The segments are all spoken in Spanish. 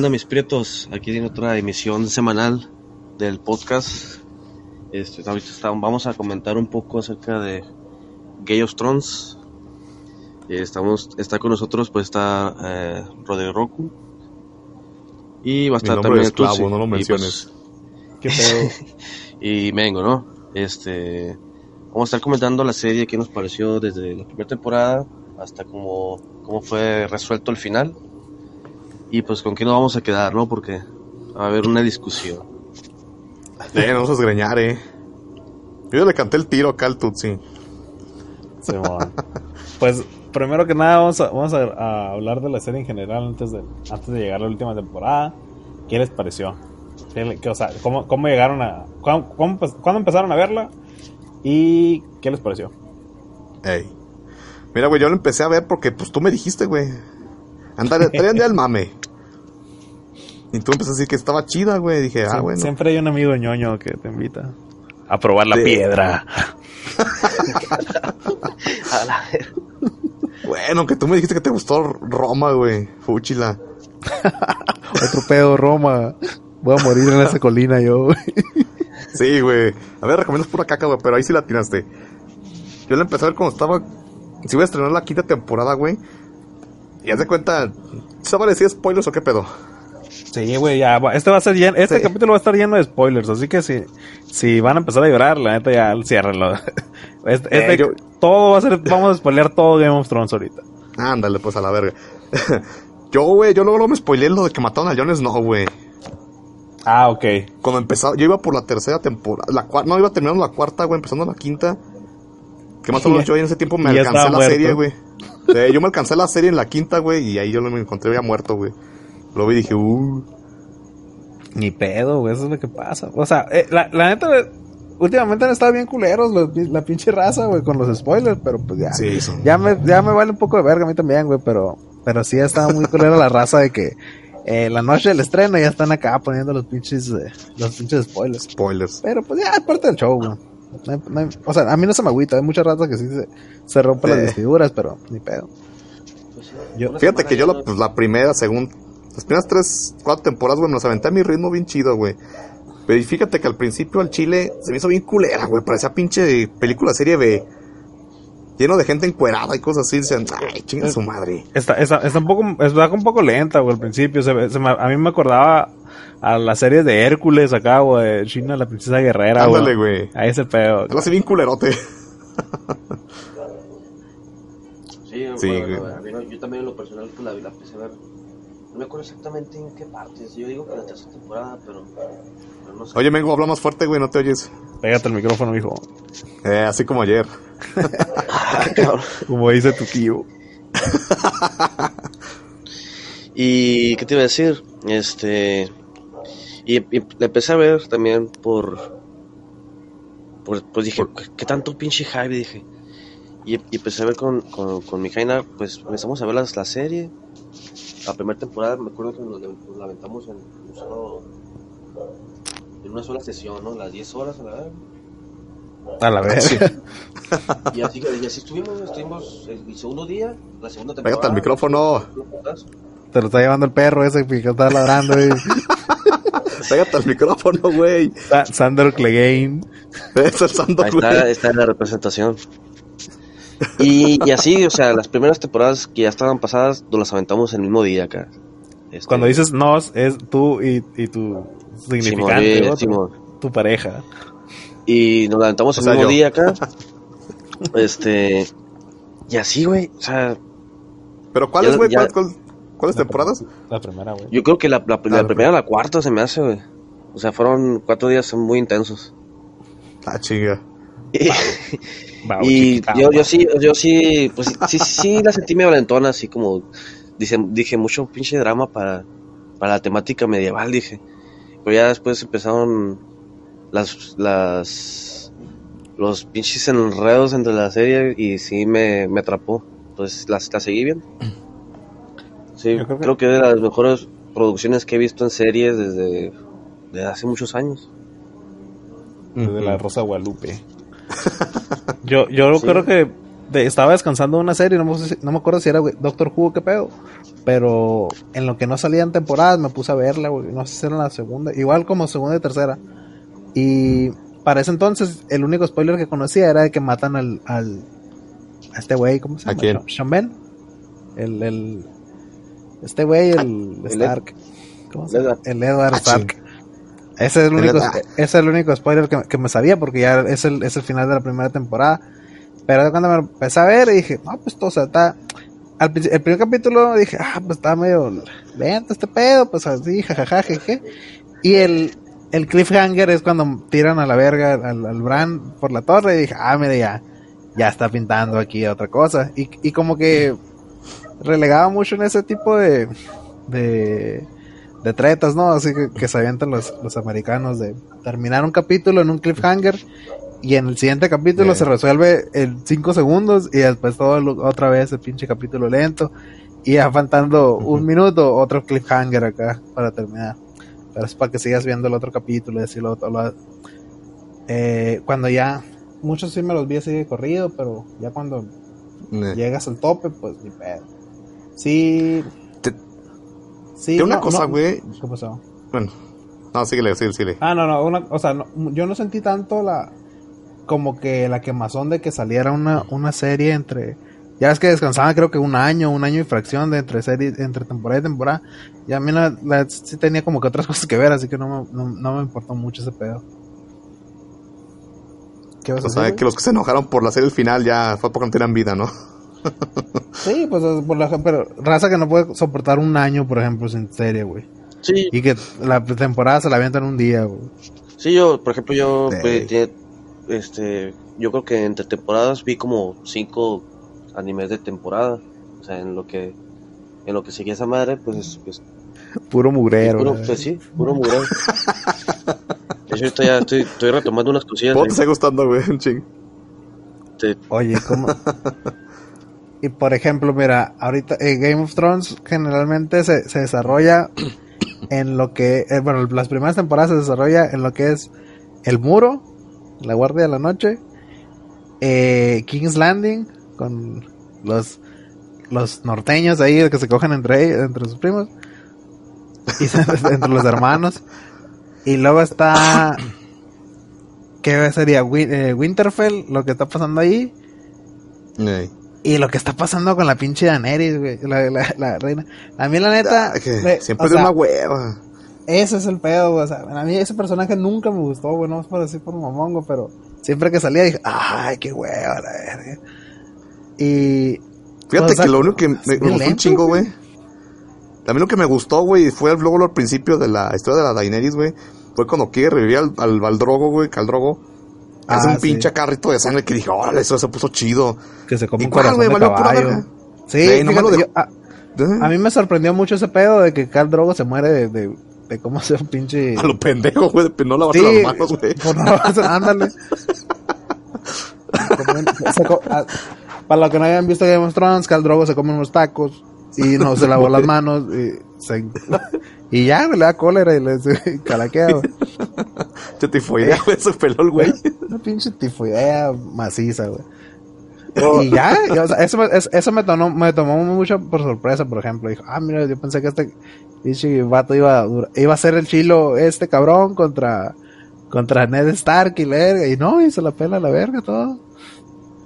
¿Qué onda, mis prietos? Aquí tiene otra emisión semanal del podcast. Este, ahorita vamos a comentar un poco acerca de Gay of Thrones. Estamos, está con nosotros, pues está eh, Rodrigo Roku. Y va a estar también esclavo, no lo pues, menciones. Y, ¿Qué pedo? y Mengo, ¿no? Este, vamos a estar comentando la serie que nos pareció desde la primera temporada hasta cómo, cómo fue resuelto el final. Y pues con qué nos vamos a quedar, ¿no? Porque va a haber una discusión. Eh, no vamos a esgreñar, eh. Yo le canté el tiro acá al Tutsi. Sí, pues primero que nada vamos, a, vamos a, hablar de la serie en general antes de, antes de llegar a la última temporada. ¿Qué les pareció? o sea, ¿cómo, cómo llegaron a... Cómo, ¿Cuándo empezaron a verla? ¿Y qué les pareció? Ey. Mira, güey, yo lo empecé a ver porque pues tú me dijiste, güey. Andale, traen al mame. Y tú empezaste a decir que estaba chida, güey. Dije, ah, bueno. Siempre hay un amigo ñoño que te invita a probar la piedra. bueno, que tú me dijiste que te gustó Roma, güey. Fúchila. Otro pedo, Roma. Voy a morir en esa colina yo, güey. Sí, güey. A ver, recomiendas pura caca, güey, pero ahí sí la tiraste. Yo la empecé a ver cuando estaba. Si voy a estrenar la quinta temporada, güey. Y haz de cuenta. ¿Se va a decir spoilers o qué pedo? Sí, güey, ya, este va a ser lleno, este capítulo va a estar lleno de spoilers, así que si, si van a empezar a llorar, la neta ya ciérrenlo. Este, este eh, todo va a ser, vamos a spoilear todo Game of Thrones ahorita. Ándale, pues a la verga. yo, güey, yo luego, me spoileé lo de que mataron a Jon Snow, güey. Ah, ok. Cuando empezaba, yo iba por la tercera temporada, la cuarta, no, iba terminando la cuarta, güey, empezando la quinta. Que más o menos yo en ese tiempo me alcancé la serie, güey. Yo me alcancé la serie en la quinta, güey, y ahí yo me encontré ya muerto, güey. Lo vi y dije, uh. Ni pedo, güey, eso es lo que pasa. O sea, eh, la, la, neta, últimamente han estado bien culeros la pinche raza, güey, con los spoilers, pero pues ya. Sí, ya, me, ya me vale un poco de verga a mí también, güey, pero, pero sí ha estado muy culero la raza de que eh, la noche del estreno ya están acá poniendo los pinches, eh, los pinches spoilers. Spoilers. Pero pues ya es parte del show, güey. O sea, a mí no se me agüita, hay muchas razas que sí se, se rompen las vestiduras, pero ni pedo. Pues Fíjate que yo la, la primera, según las primeras tres, cuatro temporadas, güey, me las aventé a mi ritmo bien chido, güey. Pero fíjate que al principio al chile se me hizo bien culera, güey. Parecía pinche película serie B. Lleno de gente encuerada y cosas así. Dicen, ay, chinga su madre. Está, está, está un poco, está un poco lenta, güey, al principio. Se, a mí me acordaba a las series de Hércules acá, güey. China, la princesa guerrera, Ándale, güey. Ahí ese pedo. Lo hace bien culerote. sí, sí güey. yo también en lo personal pues, la, la empecé a ver no me acuerdo exactamente en qué partes. Yo digo que la tercera temporada, pero, no sé. Oye, Mengo, habla más fuerte, güey, no te oyes. Pégate el micrófono, hijo. Eh, así como ayer. como dice tu tío. y, ¿qué te iba a decir? Este... Y, y le empecé a ver también por... por pues dije, ¿qué tanto pinche hype? Dije. Y, y, empecé a ver con, con, con mi Jaina, pues empezamos a ver la, la serie la primera temporada me acuerdo que nos, la aventamos en, en una sola sesión, ¿no? Las 10 horas a la vez. A la vez. Y así, y así estuvimos, estuvimos el, segundo día, la segunda temporada. Pégate al micrófono. Te lo está llevando el perro ese que está ladrando. Pégate al micrófono, güey. Clegane. Es el Ahí está, está en la representación. Y, así, o sea, las primeras temporadas que ya estaban pasadas, nos las aventamos el mismo día acá. Este, Cuando dices nos, es tú y, tu significante, tu pareja. Y nos la aventamos el mismo día acá. este. Y así, güey, o sea. ¿Pero cuáles, güey? ¿Cuáles, temporadas? La primera, güey. Yo creo que la, la, la, primera, la cuarta se me hace, güey. O sea, fueron cuatro días muy intensos. Ah, chinga. y yo, yo sí, yo sí, pues sí, sí, la sentí medio valentona, así como dije, dije mucho pinche drama para, para la temática medieval, dije. Pero ya después empezaron las, las, los pinches enredos entre la serie y sí me, me atrapó. Entonces las, la seguí bien. Sí, creo que... es de las mejores producciones que he visto en series desde, desde hace muchos años. Desde la Rosa Guadalupe. yo yo creo que estaba descansando una serie, no, no me acuerdo si era Doctor Who o qué pedo. Pero en lo que no salían temporadas me puse a verla, güey. No sé si era la segunda. Igual como segunda y tercera. Y para ese entonces, el único spoiler que conocía era de que matan al. al a este güey, ¿cómo se llama? ¿A quién? Sean Ben. El. el este güey, el, Stark. ¿Cómo se llama? El Edward ah, Stark. Ese es el único, ese es el único spoiler que, que, me sabía porque ya es el, es el final de la primera temporada. Pero cuando me empecé a ver dije, no, pues todo, o sea, está... Al, el primer capítulo dije, ah, pues está medio lento este pedo, pues así, jajaja, jeje. Y el, el cliffhanger es cuando tiran a la verga al, al Bran por la torre y dije, ah, mira, ya, ya está pintando aquí otra cosa. Y, y como que relegaba mucho en ese tipo de, de, de tretas, ¿no? Así que, que se avientan los, los americanos de terminar un capítulo en un cliffhanger y en el siguiente capítulo se resuelve en 5 segundos y después todo otra vez el pinche capítulo lento y ya faltando un minuto otro cliffhanger acá para terminar. Pero es para que sigas viendo el otro capítulo y todo eh, cuando ya muchos sí me los vi así de corrido, pero ya cuando llegas al tope, pues ni pedo. Sí. sí. una cosa, güey. ¿Qué pasó? Bueno. No, síguele, síguele, síguele. Ah, no, no, una, o sea, yo no sentí tanto la, como que la quemazón de que saliera una, una serie entre, ya es que descansaban creo que un año, un año y fracción de entre serie, entre temporada y temporada, y a mí la, sí tenía como que otras cosas que ver, así que no me, no, me importó mucho ese pedo. ¿Qué vas a o sea, que los que se enojaron por la serie el final ya fue porque no tenían vida, ¿no? sí, pues por la, pero raza que no puede soportar un año, por ejemplo, sin serie, güey. Sí. Y que la temporada se la avientan un día, güey. Sí, yo, por ejemplo, yo pues, este, yo creo que entre temporadas vi como cinco animes de temporada. O sea, en lo que en lo que seguía esa madre, pues, pues puro mugrero. Puro, pues sí, puro mugrero. De hecho, estoy, estoy, estoy retomando unas cosillas. ¿Cómo te está gustando, güey? Ching. Oye, ¿cómo? y por ejemplo, mira, ahorita eh, Game of Thrones generalmente se, se desarrolla en lo que, eh, bueno, las primeras temporadas se desarrolla en lo que es el muro, la Guardia de la Noche, eh, King's Landing, con los, los norteños ahí que se cogen entre entre sus primos, y entre los hermanos, y luego está, ¿qué sería? Winterfell, lo que está pasando ahí. Y lo que está pasando con la pinche Daenerys, güey, la, reina. A mí la neta... siempre es una hueva. Ese es el pedo, O sea, a mí ese personaje nunca me gustó, güey. No es por decir por mamongo, pero siempre que salía dije, ay, qué hueva, la verga. Y. Fíjate que lo único que me, gustó un chingo, güey. También lo que me gustó, güey, fue luego al principio de la historia de la Daenerys, güey. Fue cuando quiere revivir al, al Valdrogo, güey, Caldrogo. Hace un ah, pinche carrito de sangre que dije, órale, eso se puso chido. Que se come un corazón de caballo. Sí, a, a, mí me sorprendió mucho ese pedo de que Cal Drogo se muere de de cómo hacer un pinche. A lo pendejo, güey, de no lavarse sí, las manos, güey. Por no lavarse, ándale. para los que no hayan visto Game of Thrones, Cal Drogo se come unos tacos y no se lavó las manos y, se, y ya, le da cólera y le calaquea. Che tifoidea, güey, el güey. Una pinche tifoidea maciza, güey. Y ya, o sea, eso, eso me, tomó, me tomó mucho por sorpresa, por ejemplo. Dijo, ah, mira, yo pensé que este pinche vato iba, iba a ser el chilo este cabrón contra, contra Ned Stark y verga. Y no, se la pela la verga todo.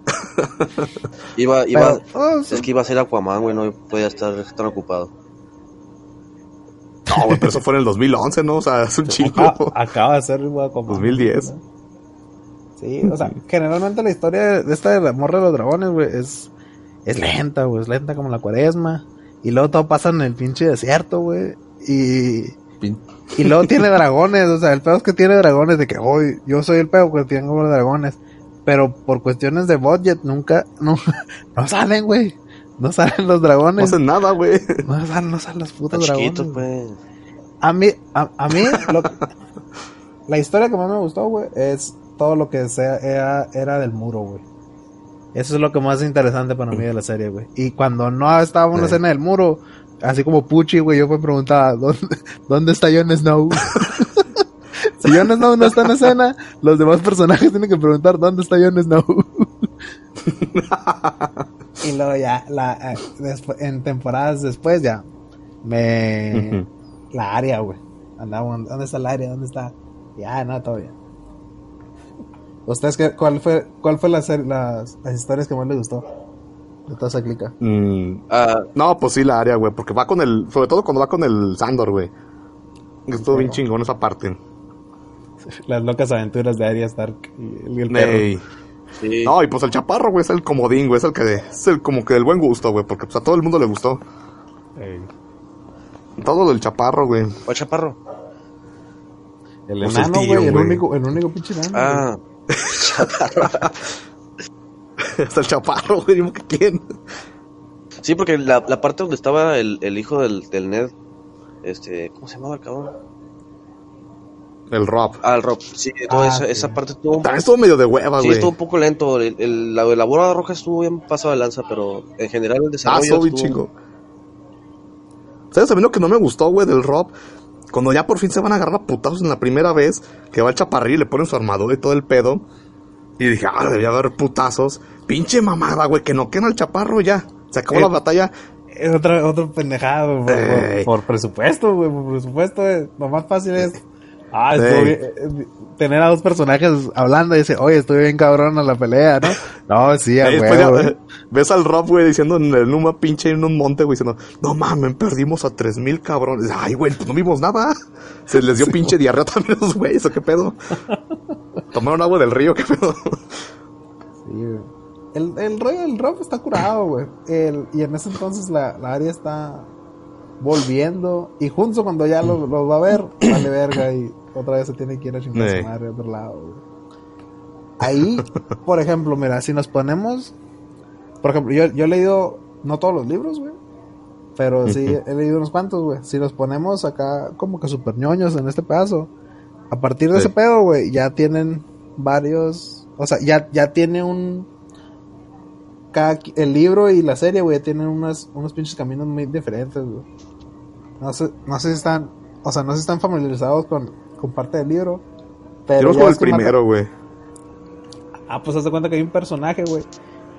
iba, iba, oh, es que iba a ser Aquaman, güey, no podía estar tan ocupado. No, güey, pero eso fue en el 2011, ¿no? O sea, es un chico. Acaba, de ser Aquaman. 2010. Sí, o sea, generalmente la historia de esta del amor de los dragones, güey, es, es lenta, güey, es lenta como la cuaresma. Y luego todo pasa en el pinche desierto, güey. Y, y luego tiene dragones, o sea, el pedo es que tiene dragones, de que hoy yo soy el pedo que tiene como dragones. Pero por cuestiones de budget nunca, no, no salen, güey. No salen los dragones. No hacen nada, güey. No salen, no salen los putos dragones. pues. A mí, a, a mí, la historia que más me gustó, güey, es todo lo que sea era, era del muro, güey. Eso es lo que más interesante para mí de la serie, güey. Y cuando no estaba una escena del muro, así como Pucci, güey, yo me preguntaba, ¿dónde, ¿dónde está Jon Snow? si Jon Snow no está en escena, los demás personajes tienen que preguntar, ¿dónde está Jon Snow? y luego ya, la, eh, en temporadas después ya, me... La área, güey. Andaba, ¿dónde está la área? ¿Dónde está? Ya, no, todavía. ¿Ustedes qué, cuál fue, cuál fue las, las, historias que más les gustó? De toda esa clica. Mm, ah, no, pues sí, la área, güey. Porque va con el. Sobre todo cuando va con el Sandor, güey. Estuvo bien chingón esa parte. Las locas aventuras de Arya Stark y el, perro. No, y pues el chaparro, güey, es el comodín, güey. Es el que. Es el como que del buen gusto, güey. Porque pues a todo el mundo le gustó. Todo del chaparro, güey. ¿Cuál chaparro? El pues enano, güey. El, único, el único pinche enano. Ah. chaparro. Hasta el chaparro, güey. ¿Quién? Sí, porque la, la parte donde estaba el, el hijo del, del Ned. Este. ¿Cómo se llamaba el cabrón? El Rob. Ah, el Rob. Sí, toda esa, esa, parte estuvo. También estuvo medio de hueva, güey. Sí, estuvo un poco lento. El, el, la, la bola roja estuvo bien pasado de lanza, pero en general el desarrollo. Ah, estuvo bien chingo. ¿Sabes a mí lo que no me gustó, güey, del Rob? Cuando ya por fin se van a agarrar a putazos en la primera vez, que va el chaparrillo y le ponen su armadura y todo el pedo. Y dije, ah, debía haber putazos. Pinche mamada, güey, que no queden al chaparro ya. Se acabó la eh, batalla. Es otra, otro pendejado, por, por, presupuesto, güey. Por presupuesto, eh, lo más fácil es Ah, estuvo bien, eh, tener a dos personajes hablando y dice, oye, estoy bien cabrón a la pelea, ¿no? No, sí, a güey. Ves al Rob, güey, diciendo en el Numa pinche en un monte, güey, diciendo, no mames, perdimos a tres mil cabrones. Ay, güey, pues no vimos nada. Se les dio pinche diarrea también a los güeyes, ¿o qué pedo? Tomaron agua del río, ¿qué pedo? Sí, güey. El, el, el Rob está curado, güey. y en ese entonces la, la área está volviendo. Y junto cuando ya los lo va a ver, vale verga y otra vez se tiene que ir a chingar su madre a otro lado. Ahí, por ejemplo, mira, si nos ponemos. Por ejemplo, yo, yo he leído, no todos los libros, güey. Pero sí, he leído unos cuantos, güey. Si nos ponemos acá como que super ñoños en este pedazo, a partir de ese pedo, güey, ya tienen varios. O sea, ya, ya tiene un. Cada, el libro y la serie, güey, tienen unos, unos pinches caminos muy diferentes, güey. No sé, no sé si están. O sea, no sé si están familiarizados con, con parte del libro. Pero Yo el primero, güey. Ah, pues haz de cuenta que hay un personaje, güey.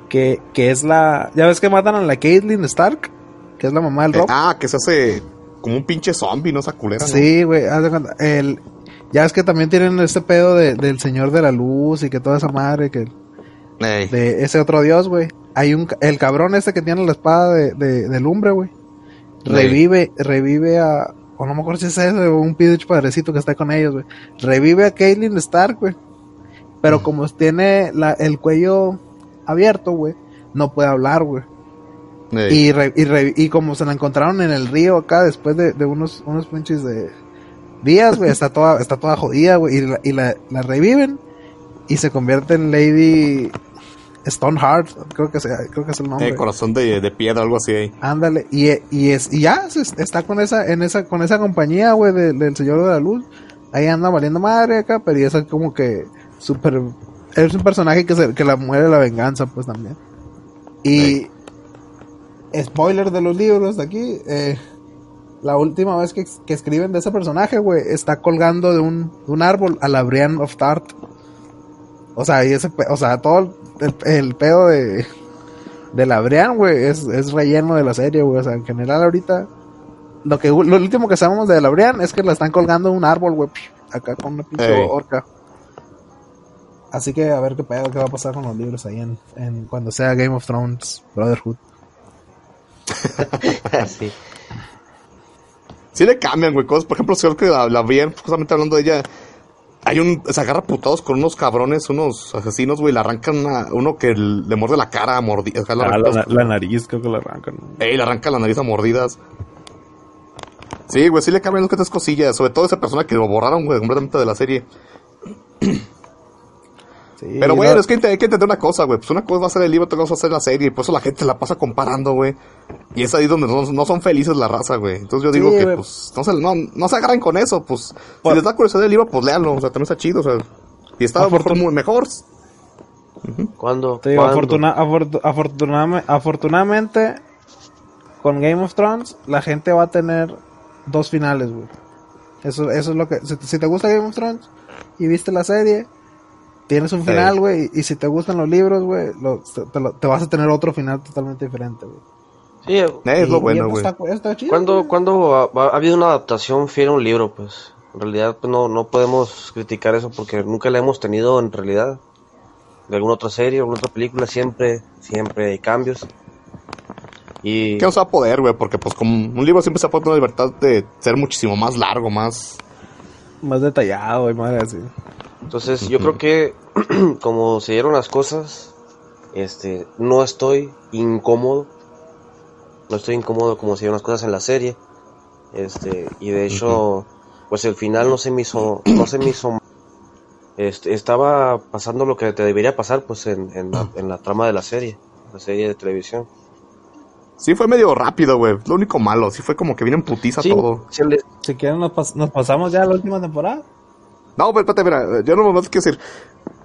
Que, que es la. Ya ves que matan a la Caitlyn Stark, que es la mamá del Rob. ah, que se hace como un pinche zombie, ¿no? Esa culera, Sí, güey, haz de cuenta. El, ya ves que también tienen este pedo de, del Señor de la Luz y que toda esa madre, que. De ese otro dios, güey. Hay un. El cabrón este que tiene la espada de, de, de lumbre, güey. Revive, revive a, o no me acuerdo si es ese un pinche padrecito que está con ellos, güey. Revive a Caitlyn Stark, güey. Pero como tiene la, el cuello abierto, güey, no puede hablar, güey. Y, y, como se la encontraron en el río acá después de, unos, unos pinches de días, güey, está toda, está toda jodida, güey. Y, la, y la, la reviven y se convierte en Lady Stoneheart, creo que, creo que es el nombre. Eh, corazón de, de, piedra, algo así ahí. Ándale, y, y, es, y ya está con esa, en esa, con esa compañía, güey, del Señor de la Luz. Ahí anda valiendo madre acá, pero es como que súper, es un personaje que, se, que la muere la venganza, pues también. Y, spoiler de los libros de aquí, eh, la última vez que, que, escriben de ese personaje, güey, está colgando de un, de un árbol a la Brienne of Tart. O sea, y ese, o sea, todo el, pedo de, de la Brian, güey, es, es relleno de la serie, güey. O sea, en general ahorita, lo que lo último que sabemos de la Brian es que la están colgando en un árbol, güey, acá con una pinche orca. Así que a ver qué pedo, qué va a pasar con los libros ahí en, en cuando sea Game of Thrones Brotherhood. sí. Sí le cambian, güey, cosas. Por ejemplo, creo que la, la Brian, justamente hablando de ella, hay un. Se agarra putados con unos cabrones, unos asesinos, güey. Le arrancan a uno que le muerde la cara a mordidas. Ah, la, nariz, creo que le arrancan. Ey, le arranca la nariz a mordidas. Sí, güey, sí le cambian que tres cosillas. Sobre todo esa persona que lo borraron, güey, completamente de la serie. Pero, bueno, es que hay que entender una cosa, güey. Pues una cosa va a ser el libro, otra cosa va a ser la serie. Y por eso la gente la pasa comparando, güey. Y es ahí donde no, son felices la raza, güey. Entonces yo digo que, pues, no se, no, no se agarren con eso. Pues, si les da curiosidad el libro, pues léanlo. O sea, también está chido, o sea. Y está mejor, muy mejor. ¿Cuándo? afortunadamente, con Game of Thrones, la gente va a tener dos finales, güey. Eso, eso es lo que. Si, si te gusta Game of Thrones y viste la serie, tienes un final, güey, y si te gustan los libros, güey, te, vas a tener otro final totalmente diferente, güey. Sí, es lo bueno, güey. Cuando, cuando ha, habido una adaptación fiel a un libro, pues, en realidad pues, no, no podemos criticar eso porque nunca la hemos tenido en realidad. De alguna otra serie, alguna otra película, siempre, siempre hay cambios. Y... ¿Qué nos va a poder, güey? Porque pues como un libro siempre se tener la libertad de ser muchísimo más largo, más... Más detallado y más así. Entonces yo creo que como se dieron las cosas, este, no estoy incómodo. No estoy incómodo como se dieron las cosas en la serie. Este, y de hecho, pues el final no se me hizo, no se me hizo este, estaba pasando lo que te debería pasar pues en, en, la, en la trama de la serie, la serie de televisión. Sí, fue medio rápido, güey. Lo único malo. Sí, fue como que viene en putiza todo. Si quieren, nos, nos, pasamos ya a la última temporada. No, pero espérate, mira. Yo no me que decir.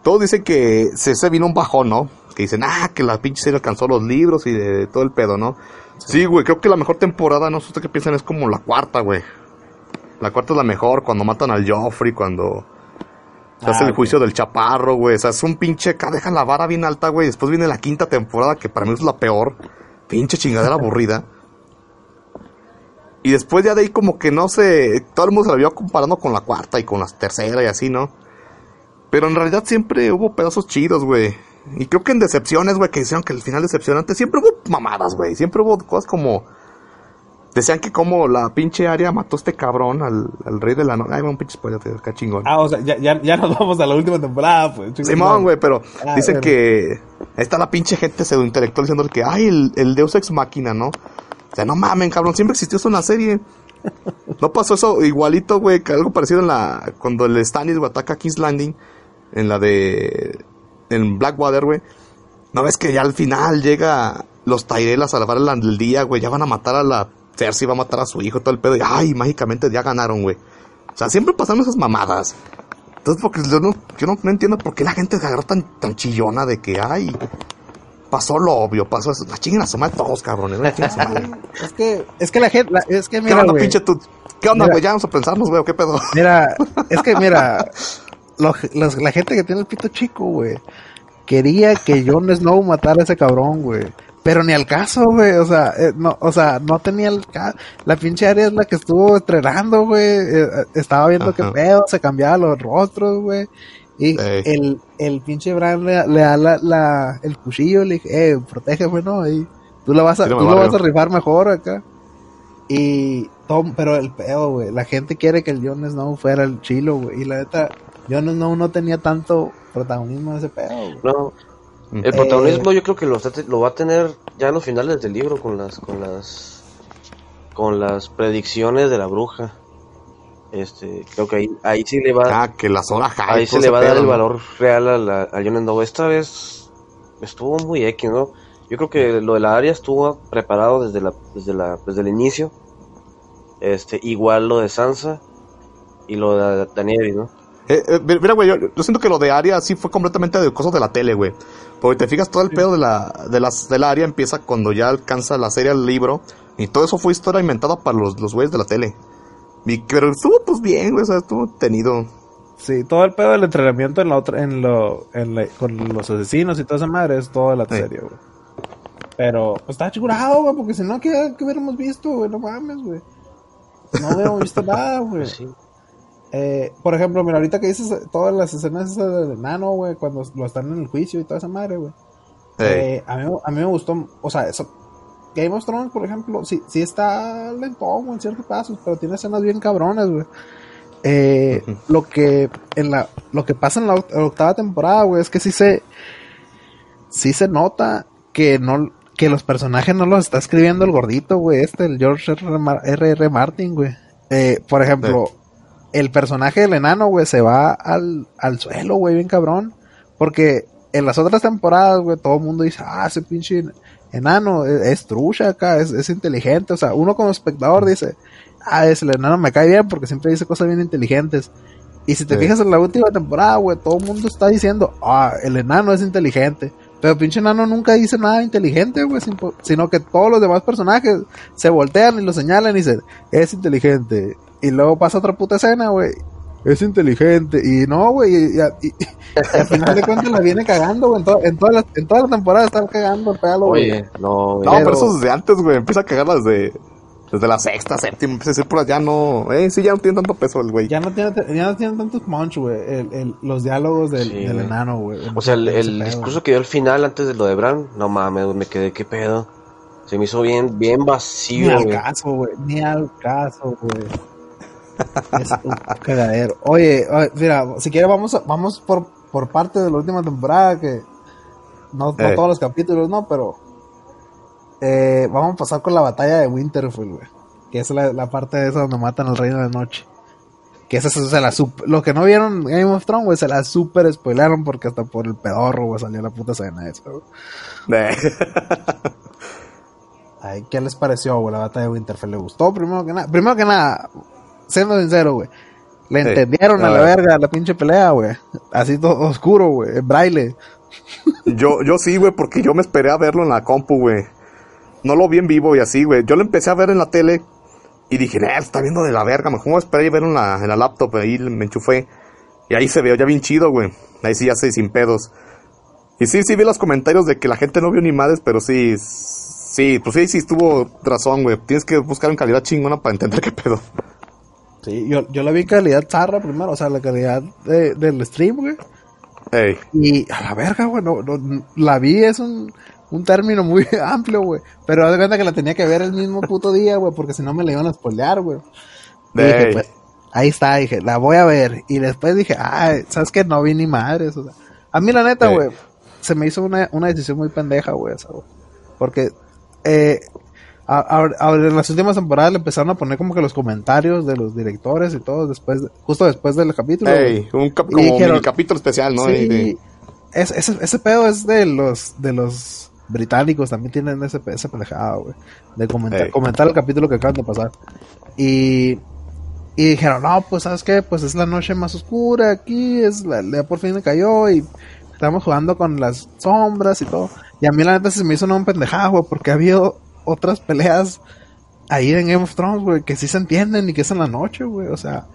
Todos dicen que se, se vino un bajón, ¿no? Que dicen, ah, que la pinche serie alcanzó los libros y de todo el pedo, ¿no? Sí, güey. creo que la mejor temporada, no sé qué piensan, es como la cuarta, güey. La cuarta es la mejor, cuando matan al Joffrey, cuando. Se hace el ah, juicio del chaparro, güey. O sea, es un pinche. Acá dejan la vara bien alta, güey. Después viene la quinta temporada, que para mí es la peor pinche chingadera aburrida. Y después ya de ahí como que no sé, todo el mundo se la vio comparando con la cuarta y con la tercera y así, ¿no? Pero en realidad siempre hubo pedazos chidos, güey. Y creo que en decepciones, güey, que hicieron que el final decepcionante, siempre hubo mamadas, güey. Siempre hubo cosas como Decían que como la pinche área mató a este cabrón, al, al rey de la noche. Ay, un pinche spoiler, acá chingón. Ah, o sea, ya, ya, ya, nos vamos a la última temporada, pues. Simón, güey, pero ah, dicen que... Ahí está la pinche gente pseudo intelectual diciendo que, ay, el, el Deus Ex Máquina, ¿no? O sea, no mamen, cabrón, siempre existió eso en la serie. No pasó eso igualito, güey, que algo parecido en la... Cuando el Stannis ataca a King's Landing, en la de... En Blackwater, güey. ¿No ves que ya al final llega los Tyrell a salvar el día, güey? Ya van a matar a la Cersei va a matar a su hijo, todo el pedo, y ay, mágicamente ya ganaron, güey. O sea, siempre pasan esas mamadas. Entonces, porque yo no, yo no, entiendo por qué la gente se agarra tan, tan chillona de que, ay, pasó lo obvio, pasó eso. La chinguen a su madre todos, cabrones. es que, es que la gente, es que mira, ¿Qué onda, pinche tú? ¿Qué onda, güey? Ya vamos a pensarnos, güey, ¿qué pedo? Mira, es que mira, la gente que tiene el pito chico, güey, quería que Jon Snow matara a ese cabrón, güey. Pero ni al caso, güey, o sea, eh, no, o sea, no tenía el La pinche área es la que estuvo estrenando, güey. Eh, eh, estaba viendo qué pedo, se cambiaba los rostros, güey. Y el, el pinche Bran le, da la, el cuchillo, le dije, eh, protégeme, ¿no? Y tú lo vas a, tú lo vas a rifar mejor acá. Y Tom, pero el pedo, güey, la gente quiere que el Jon Snow fuera el chilo, güey. Y la neta, Jon Snow no tenía tanto protagonismo en ese pedo. No, el protagonismo yo creo que lo, lo va a tener ya en los finales del libro con las con las con las predicciones de la bruja. Este, creo que ahí, ahí sí le va ah, que las horas ahí se le va a dar el valor real a, la, a John Esta vez estuvo muy X, ¿no? Yo creo que lo de la área estuvo preparado desde la desde la desde el inicio. Este, igual lo de Sansa y lo de Daniel, ¿no? Eh, eh, mira, güey, yo, siento que lo de Aria sí fue completamente de cosas de la tele, güey. Porque te fijas, todo el pedo de la, de las, de la Aria empieza cuando ya alcanza la serie al libro. Y todo eso fue historia inventada para los, los güeyes de la tele. Y, pero estuvo pues bien, güey, o sea, estuvo tenido. Sí, todo el pedo del entrenamiento en la otra, en lo, en con los asesinos y toda esa madre es toda la serie, güey. Pero, pues está churado, güey, porque si no, ¿qué, ¿qué, hubiéramos visto, güey? No mames, güey. No hubiéramos visto nada, güey. Sí. Eh, por ejemplo, mira, ahorita que dices todas las escenas esas del enano, güey, cuando lo están en el juicio y toda esa madre, güey. Eh, a, mí, a mí me gustó, o sea, eso, Game of Thrones, por ejemplo, sí, sí está lento en ciertos pasos, pero tiene escenas bien cabronas, güey. Eh, lo que en la lo que pasa en la octava temporada, güey, es que sí se sí se nota que no que los personajes no los está escribiendo el gordito, güey, este el George R. R. Martin, güey. Eh, por ejemplo, el personaje del enano, güey, se va al, al suelo, güey, bien cabrón. Porque en las otras temporadas, güey, todo el mundo dice, ah, ese pinche enano es, trucha acá, es, inteligente. O sea, uno como espectador dice, ah, ese el enano me cae bien porque siempre dice cosas bien inteligentes. Y si te fijas en la última temporada, güey, todo el mundo está diciendo, ah, el enano es inteligente. Pero pinche enano nunca dice nada inteligente, güey, sino que todos los demás personajes se voltean y lo señalan y dicen, es inteligente, y luego pasa otra puta escena, güey. Es inteligente. Y no, güey, y, al final de cuentas la viene cagando, güey. En, en, toda la, en toda la temporada está cagando el pelo, güey. No, güey. No, pero eso desde antes, güey. Empieza a cagar desde, desde la sexta, séptima. Empieza a decir por allá, no. Eh, sí, ya no tiene tanto peso el güey. Ya no tiene, ya no tiene tanto punch, güey. El, el, los diálogos del, del enano, güey. O sea, el, el discurso que dio al final antes de lo de Bran, no mames, me quedé, qué pedo. Se me hizo bien, bien vacío, Ni al caso, güey. Ni al caso, güey. Es un cagadero. Oye, mira, si quieres vamos, vamos por, por parte de la última temporada, que no, no eh. todos los capítulos, no, pero eh, vamos a pasar con la batalla de Winterfell, güey. Que es la, la parte de esa donde matan al reino de noche. Que esa se la super, Lo que no vieron Game of Thrones, güey, se la super spoilaron porque hasta por el pedorro, güey, salió la puta escena esa, güey. Ay, ¿qué les pareció, güey, la batalla de Winterfell? ¿Le gustó? Primero que nada, primero que nada, siendo sincero, güey. Le entendieron a la verga la pinche pelea, güey. Así todo oscuro, güey, en braille. Yo, yo sí, güey, porque yo me esperé a verlo en la compu, güey. No lo vi en vivo y así, güey. Yo lo empecé a ver en la tele y dije, eh, está viendo de la verga. Mejor me esperé a verlo en la, en la laptop. Ahí me enchufé. Y ahí se veo ya bien chido, güey. Ahí sí ya sé sin pedos. Y sí, sí vi los comentarios de que la gente no vio ni madres, pero sí, Sí, pues sí, sí estuvo razón, güey. Tienes que buscar en calidad chingona para entender qué pedo. Sí, yo, yo la vi en calidad zarra primero, o sea, la calidad de, del stream, güey. Ey. Y a la verga, güey, no, la vi es un, un término muy amplio, güey. Pero de cuenta que la tenía que ver el mismo puto día, güey, porque si no me la iban a spoilear, güey. Dije, pues, ahí está, dije, la voy a ver. Y después dije, ah, ¿sabes qué? No vi ni madres, o sea. A mí, la neta, güey, se me hizo una, una decisión muy pendeja, güey, esa, güey. Porque eh, en las últimas temporadas le empezaron a poner como que los comentarios de los directores y todo después, justo después del capítulo. un como capítulo especial, ¿no? ese, ese, pedo es de los de los británicos, también tienen ese, ese pendejado, güey. De comentar, comentar el capítulo que acaban de pasar. Y, y dijeron, no, pues, ¿sabes qué? Pues es la noche más oscura aquí, es la, la por fin me cayó y estamos jugando con las sombras y todo. Y a mí la neta se me hizo una pendejada, güey, porque ha habido otras peleas ahí en Game of Thrones, güey, que sí se entienden y que es en la noche, güey, o sea,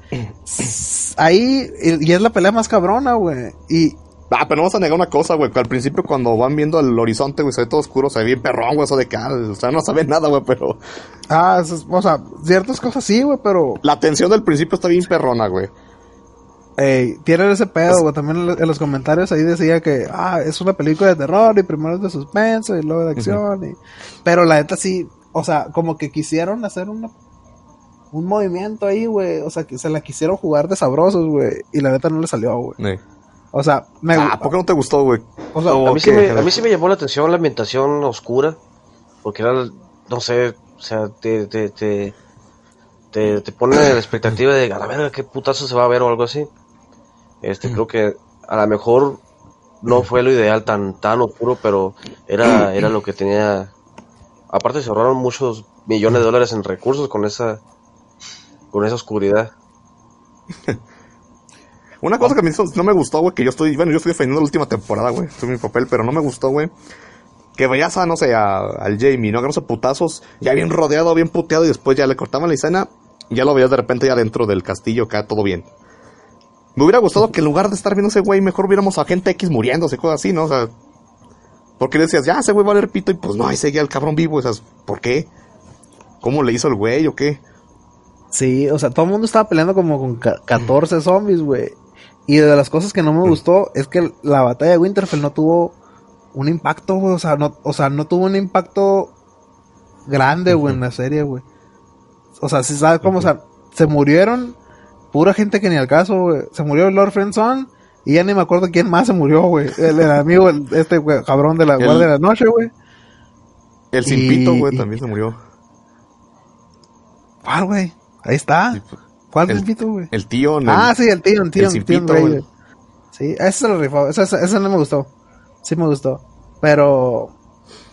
ahí, y, es la pelea más cabrona, güey, y... Ah, pero no vas a negar una cosa, güey, que al principio cuando van viendo el horizonte, güey, se ve todo oscuro, se ve bien perrón, güey, eso de que, ah, o sea, no sabe nada, güey, pero... Ah, o sea, ciertas cosas sí, güey, pero... La tensión del principio está bien perrona, güey. Ey, tienen ese pedo, güey. También en los comentarios ahí decía que, ah, es una película de terror y primero es de suspenso y luego de acción. y... Pero la neta sí, o sea, como que quisieron hacer una, un movimiento ahí, güey. O sea, que se la quisieron jugar de sabrosos, güey. Y la neta no le salió, güey. O sea, me Ah, ¿por qué no te gustó, güey? O sea, a, mí sí me, a mí sí me llamó la atención la ambientación oscura. Porque era, no sé, o sea, te, te, te, te, te pone la expectativa de, a la verga, qué putazo se va a ver o algo así. Este, creo que a lo mejor no fue lo ideal tan, tan oscuro, pero era, era lo que tenía. Aparte se ahorraron muchos millones de dólares en recursos con esa, con esa oscuridad. Una cosa que a mí no me gustó, güey, que yo estoy, bueno, yo estoy defendiendo la última temporada, güey, es mi papel, pero no me gustó, güey. Que vayas a, no sé, al Jamie, ¿no? Agarras a putazos, ya bien rodeado, bien puteado, y después ya le cortaban la escena, y ya lo veías de repente ya dentro del castillo, acá todo bien. Me hubiera gustado que en lugar de estar viendo ese güey, mejor viéramos a gente X muriéndose, cosas así, ¿no? O sea, porque decías, ya, ese güey va a leer pito, y pues no, ahí seguía el cabrón vivo, esas, ¿por qué? ¿Cómo le hizo el güey o qué? Sí, o sea, todo el mundo estaba peleando como con 14 zombies, güey. Y de las cosas que no me mm. gustó es que la batalla de Winterfell no tuvo un impacto, güey. O sea, no, o sea, no tuvo un impacto grande, güey, en la serie, güey. O sea, si sabes cómo, o sea, se murieron pura gente que ni al caso, güey. Se murió Lord Friendson y ya ni me acuerdo quién más se murió, güey. El, amigo, este güey, cabrón de la guardia de la noche, güey. El Simpito, güey, también se murió. ¿Cuál, güey? Ahí está. ¿Cuál el, Simpito, güey? El tío. ah, sí, el tío, el tío. El Simpito, güey. Sí, ese se lo rifó. Ese, ese no me gustó. Sí me gustó. Pero,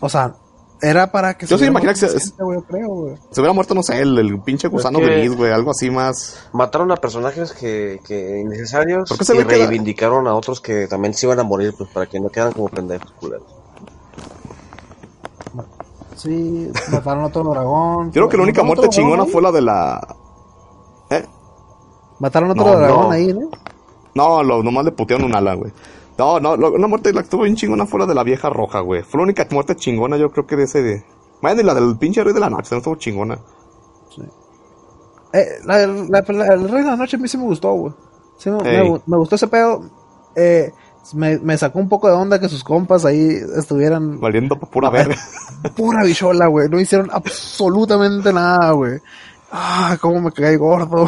o sea, era para que Yo se imagino que se, se, hubiera muerto, no sé, el, el pinche gusano gris, güey, algo así más. Mataron a personajes que, que innecesarios y reivindicaron a otros que también se iban a morir, pues para que no quedan como pendejos culeros. Sí, mataron a otro dragón. Creo que la única muerte chingona fue la de la. ¿Eh? Mataron otro dragón ahí, ¿no? No, lo, nomás le putearon un ala, güey. No, no, una muerte la estuvo bien chingona fuera de la vieja roja, güey. Fue la única muerte chingona, yo creo que de ese de. Bueno, y la del pinche rey de la noche, no estuvo chingona. Sí. Eh, la, la, el rey de la noche a mí sí me gustó, güey. Sí, me, me, gustó ese pedo. Eh, me, me, sacó un poco de onda que sus compas ahí estuvieran. Valiendo por pura verga. Pura bichola, güey. No hicieron absolutamente nada, güey. Ah, cómo me caí gordo.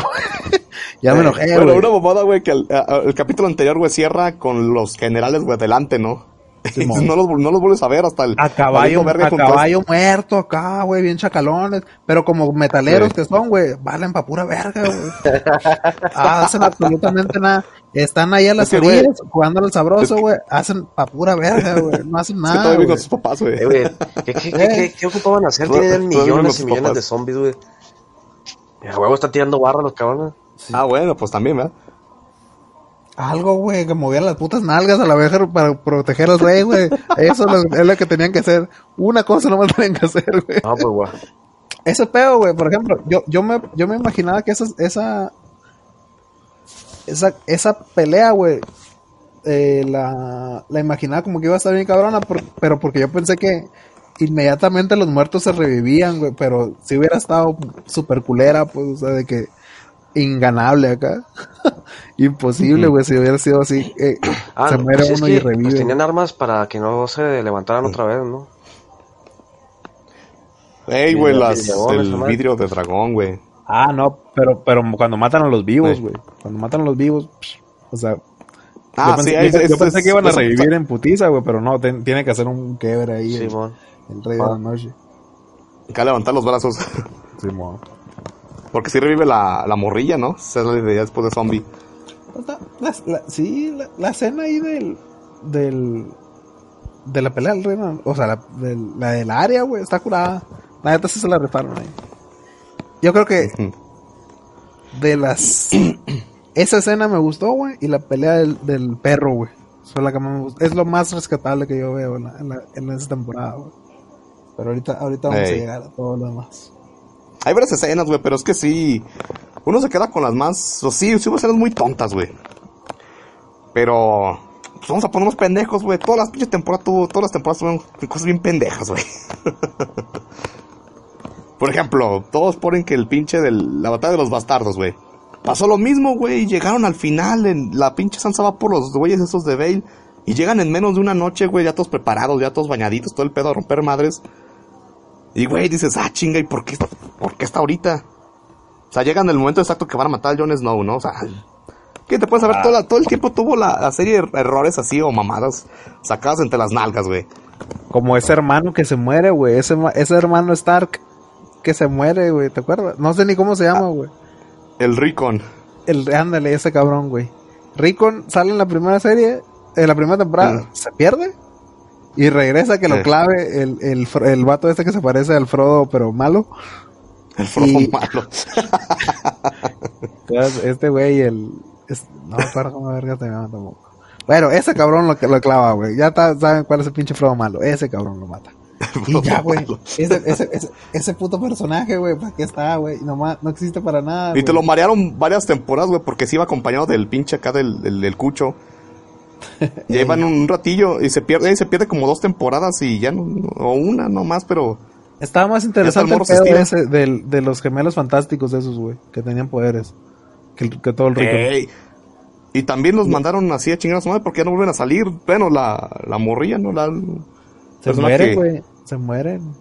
ya me enojé, güey. Bueno, una bobada, güey, que el, el, capítulo anterior, güey, cierra con los generales, güey, delante, ¿no? no, los, no los vuelves a ver hasta el... A caballo, a caballo muerto acá, güey, bien chacalones. Pero como metaleros que son, güey, valen pa' pura verga, güey. hacen absolutamente nada. Están ahí a las orillas, jugando al sabroso, güey. Hacen pa' pura verga, güey. No hacen nada. con sus papás, güey. Eh, ¿Qué, qué, qué, qué, ocupaban hacer? Tienen millones y millones de zombies, güey. El huevo está tirando barra los cabrones. Ah, bueno, pues también, ¿verdad? Algo, güey, que movían las putas nalgas a la vieja para proteger al rey, güey. Eso es lo que tenían que hacer. Una cosa no más tenían que hacer, güey. Ah, pues, güey. Ese pedo, güey, por ejemplo, yo, yo, me, yo me imaginaba que esa, esa, esa, esa pelea, güey, eh, la, la imaginaba como que iba a estar bien cabrona, pero porque yo pensé que inmediatamente los muertos se revivían, güey, pero si hubiera estado super culera, pues, o sea, de que inganable acá. Imposible, güey, si hubiera sido así. Eh, ah, se muere pues uno y revive. Pues, tenían armas para que no se levantaran otra vez, ¿no? Ey, güey, las, el vidrio de dragón, güey. Ah, no, pero, pero cuando matan a los vivos, güey. Cuando matan a los vivos, o sea. Ah, yo pensé, sí, yo, pensé que iban a revivir en putiza, güey, pero no, tiene que hacer un quiebre ahí. Simón. El, rey de la noche. Acá levantar los brazos. Simón. Porque si revive la, la morrilla, ¿no? Esa es la idea después de zombie. La, sí, la, escena ahí del, del. de la pelea del reino. O sea, la, del, la del área, güey, está curada. La neta sí se la reparon ahí. Yo creo que. De las. esa escena me gustó, güey. Y la pelea del, del perro, güey. Es lo más rescatable que yo veo en, en, en esa temporada, güey. Pero ahorita, ahorita vamos a llegar a todo lo demás. Hay varias escenas, güey, pero es que sí. Uno se queda con las más. O sí, sí hubo escenas muy tontas, güey. Pero. Pues vamos a ponernos pendejos, güey. Todas las pinches temporadas tuvo. Todas las temporadas tuvieron cosas bien pendejas, güey. Por ejemplo, todos ponen que el pinche de la batalla de los bastardos, güey. Pasó lo mismo, güey. Llegaron al final. En la pinche Sansa va por los güeyes esos de Bale. Y llegan en menos de una noche, güey, ya todos preparados, ya todos bañaditos, todo el pedo a romper madres. Y, güey, dices, ah, chinga, ¿y por qué, por qué está ahorita? O sea, llegan el momento exacto que van a matar a Jon Snow, ¿no? O sea, ¿qué te puedes saber? Todo, todo el tiempo tuvo la, serie de errores así o mamadas sacadas entre las nalgas, güey. Como ese hermano que se muere, güey. Ese, ese hermano Stark que se muere, güey. ¿Te acuerdas? No sé ni cómo se llama, güey. el Rickon. El, ándale, ese cabrón, güey. Rickon sale en la primera serie, en la primera temporada, mm. se pierde y regresa que lo clave el, el, el vato este que se parece al Frodo, pero malo. El Frodo malo. este güey, el. no me acuerdo cómo verga te llama tampoco. Bueno, ese cabrón lo, lo clava, güey. Ya saben cuál es el pinche Frodo malo. Ese cabrón lo mata. y ya, güey. Ese, ese, ese, ese, puto personaje, güey, ¿para qué está, güey? No, no existe para nada. Y te lo marearon varias temporadas, güey, porque se iba acompañado del pinche acá del, del, del cucho. Llevan un ratillo y se pierde, y se pierde como dos temporadas y ya no, o una nomás, pero. Estaba más interesante el pedo ese de, de, los gemelos fantásticos esos, güey, que tenían poderes. Que, que todo el rico. Y también los mandaron así a chingar a su madre porque ya no vuelven a salir. Bueno, la, la morrilla, ¿no? La, se mueren, güey. Se mueren.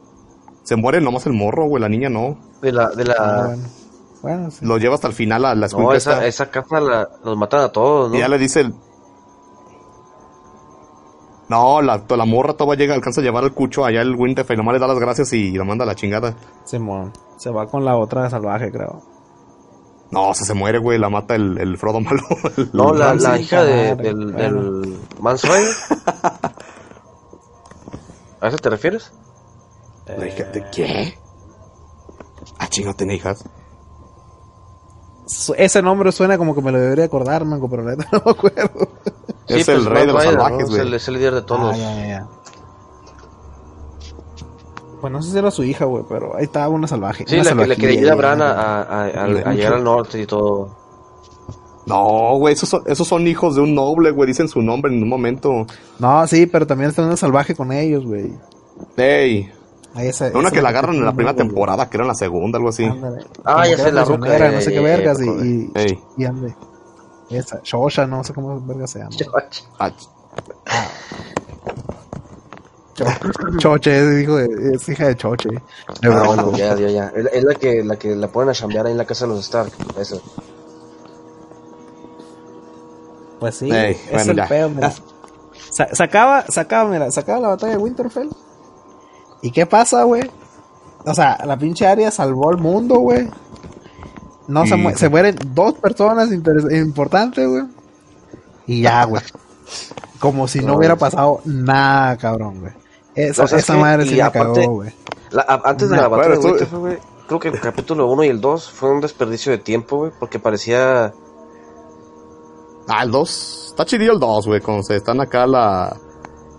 Se mueren nomás el morro, güey. La niña no. De la. De la... Ah, bueno. Lo lleva hasta el final a la escuela. No, esa, esa la, los matan a todos, ¿no? Y ya le dice el, no, la, la morra todavía llega, alcanza a llevar el cucho allá el Winterfell, nomás le da las gracias y lo manda a la chingada. Simón, se va con la otra salvaje, creo. No, o sea, se muere, güey, la mata el, el Frodo malo. no, la, la hija de, del, del ¿A eso te refieres? ¿La hija de qué? Ah, chingo, tiene hijas. Ese nombre suena como que me lo debería acordar, mango, pero no me acuerdo es el pues, rey de los salvajes, güey. Es, el, líder de todos. Ah, Bueno, no sé si era su hija, güey, pero ahí estaba una salvaje. Sí, la que le quería ir a Bran a, llegar al norte y todo. No, güey, esos son, esos son hijos de un noble, güey, dicen su nombre en un momento. No, sí, pero también está una salvaje con ellos, güey. Ey. una que la agarran en la primera temporada, que era en la segunda, algo así. Ah, ya sé la roca. no sé qué vergas, y, y, y, ande. Esa, Shosha, no sé cómo verga se llama. Ah. Choche, es, hijo de, es hija de Choche. Ah, bueno, ya, ya, ya. Es, la que la que la ponen a chambear ahí en la casa de los Stark. Eso. Pues sí, es el pedo, mira. Sacaba, sacaba, mira, sacaba la batalla de Winterfell. ¿Y qué pasa, güey? O sea, la pinche área salvó al mundo, güey. No se, se mueren dos personas importantes, güey. Y ya, güey. Como si no, hubiera pasado nada, cabrón, güey. Esa, esa madre sí me cagó, güey. Antes de la batalla de Winterfell, güey, creo que el capítulo 1 y el 2 fue un desperdicio de tiempo, güey, porque parecía Ah, el 2. Está chido el 2, güey. Cuando se están acá la,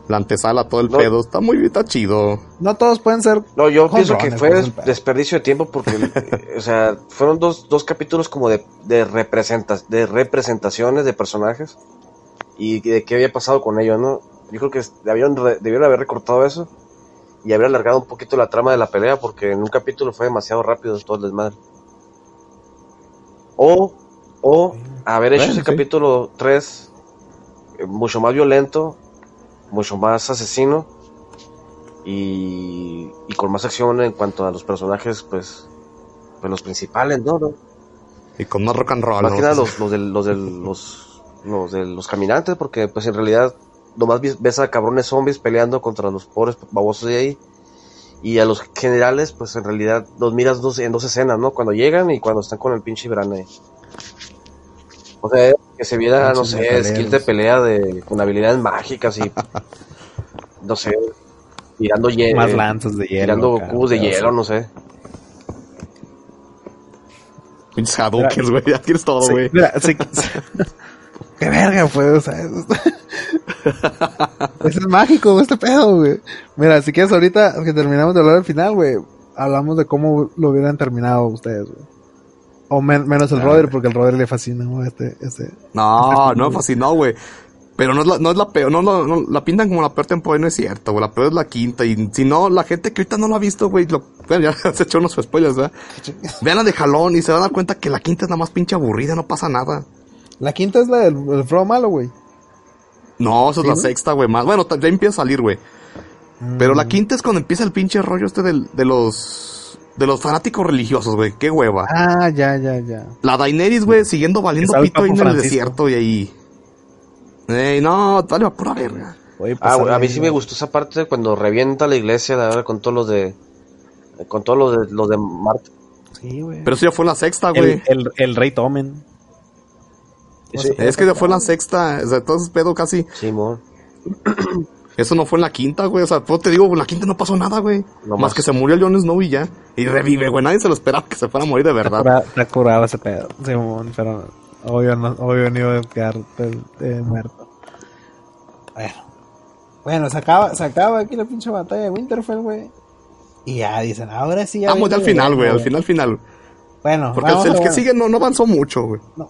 la antesala, todo el pedo. Está muy está chido. No todos pueden ser. No, yo pienso que fue desperdicio de tiempo porque, o sea, fueron dos, dos capítulos como de, de, representas, de representaciones de personajes y de qué había pasado con ellos, ¿no? Yo creo que debieron, debieron haber recortado eso y haber alargado un poquito la trama de la pelea porque en un capítulo fue demasiado rápido todo el desmadre. O o haber hecho ese capítulo 3 eh, mucho más violento, mucho más asesino y, con más acción en cuanto a los personajes, pues, pues los principales, ¿no? Y con más rock and roll. Más que nada los, los, de, los, los, de los caminantes, porque pues en realidad nomás ves a cabrones zombies peleando contra los pobres babosos de ahí. Y a los generales, pues en realidad los miras dos, en dos escenas, ¿no? Cuando llegan y cuando están con el pinche Brane. O sea, que se viera, no sé, skills de pelea de, con habilidades mágicas y. no sé, tirando hielo. Más lanzas de hielo. Tirando cubos de hielo, no sé. Pinches Hadoukens, güey, ya tienes todo, güey. Sí, Qué verga, pues, o sea. Eso es mágico, este pedo, güey. Mira, si quieres, ahorita que terminamos de hablar al final, güey, hablamos de cómo lo hubieran terminado ustedes, güey. O menos el Roder, porque el Roder le fascina, Este, este, no, no me fascinó, güey. Pero no es la, no es la peor, no, no, la pintan como la peor temporada, no es cierto, güey. La peor es la quinta. Y si no, la gente que ahorita no lo ha visto, güey, lo, bueno, ya se echó unos spoilers, ¿verdad? Vean la de jalón y se van a dar cuenta que la quinta es la más pinche aburrida, no pasa nada. La quinta es la del, del malo, güey. No, esa es la sexta, güey. Más, bueno, ya empieza a salir, güey. Pero la mm. quinta es cuando empieza el pinche rollo este del, de los de los fanáticos religiosos, güey. Qué hueva. Ah, ya, ya, ya. La Daenerys, güey, siguiendo valiendo pito ahí en el desierto y ahí. Ey, no, dale, va pura verga. ah, a mí sí me gustó esa parte cuando revienta la iglesia, la verdad, con todos los de. Con todos los de, los de Marte. Sí, güey. Pero eso ya fue la sexta, güey. El, el, rey Tomen. es que ya fue la sexta. O sea, entonces pedo casi. Sí, amor. Eso no fue en la quinta, güey. O sea, pues te digo, en la quinta no pasó nada, güey. más. que se murió Jon Snow y ya. Y revive, güey. Nadie se lo esperaba que se fuera a morir de verdad. Está curado ese pedo, Simón, pero obvio no, obvio no iba a quedar muerto. Bueno. Bueno, se acaba, se acaba aquí la pinche batalla de Winterfell, güey. Y ya dicen, ahora sí ya. Vamos ya al final, güey, al final, final. Bueno, Porque el, que sigue no, no avanzó mucho, güey. No.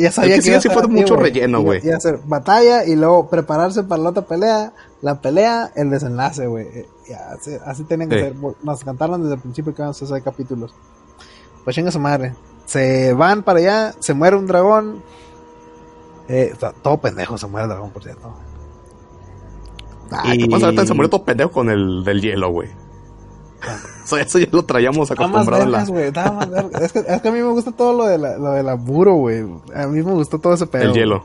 Ya, sabía el que, sí fue mucho relleno, güey. Y hacer batalla y luego prepararse para la otra pelea. La pelea, el desenlace, güey. Eh, así, así tenían que ser. Nos cantaron desde el principio que vamos a hacer capítulos. Pues chinga su madre. Se van para allá, se muere un dragón. Eh, todo pendejo se muere el dragón, por cierto. Ah, y... ¿qué pasa? Se murió todo pendejo con el del hielo, güey. O sea, eso ya lo traíamos acostumbrado a la... es, que, es que a mí me gusta todo lo de la, lo de la buro, güey. A mí me gustó todo ese pedo. El hielo.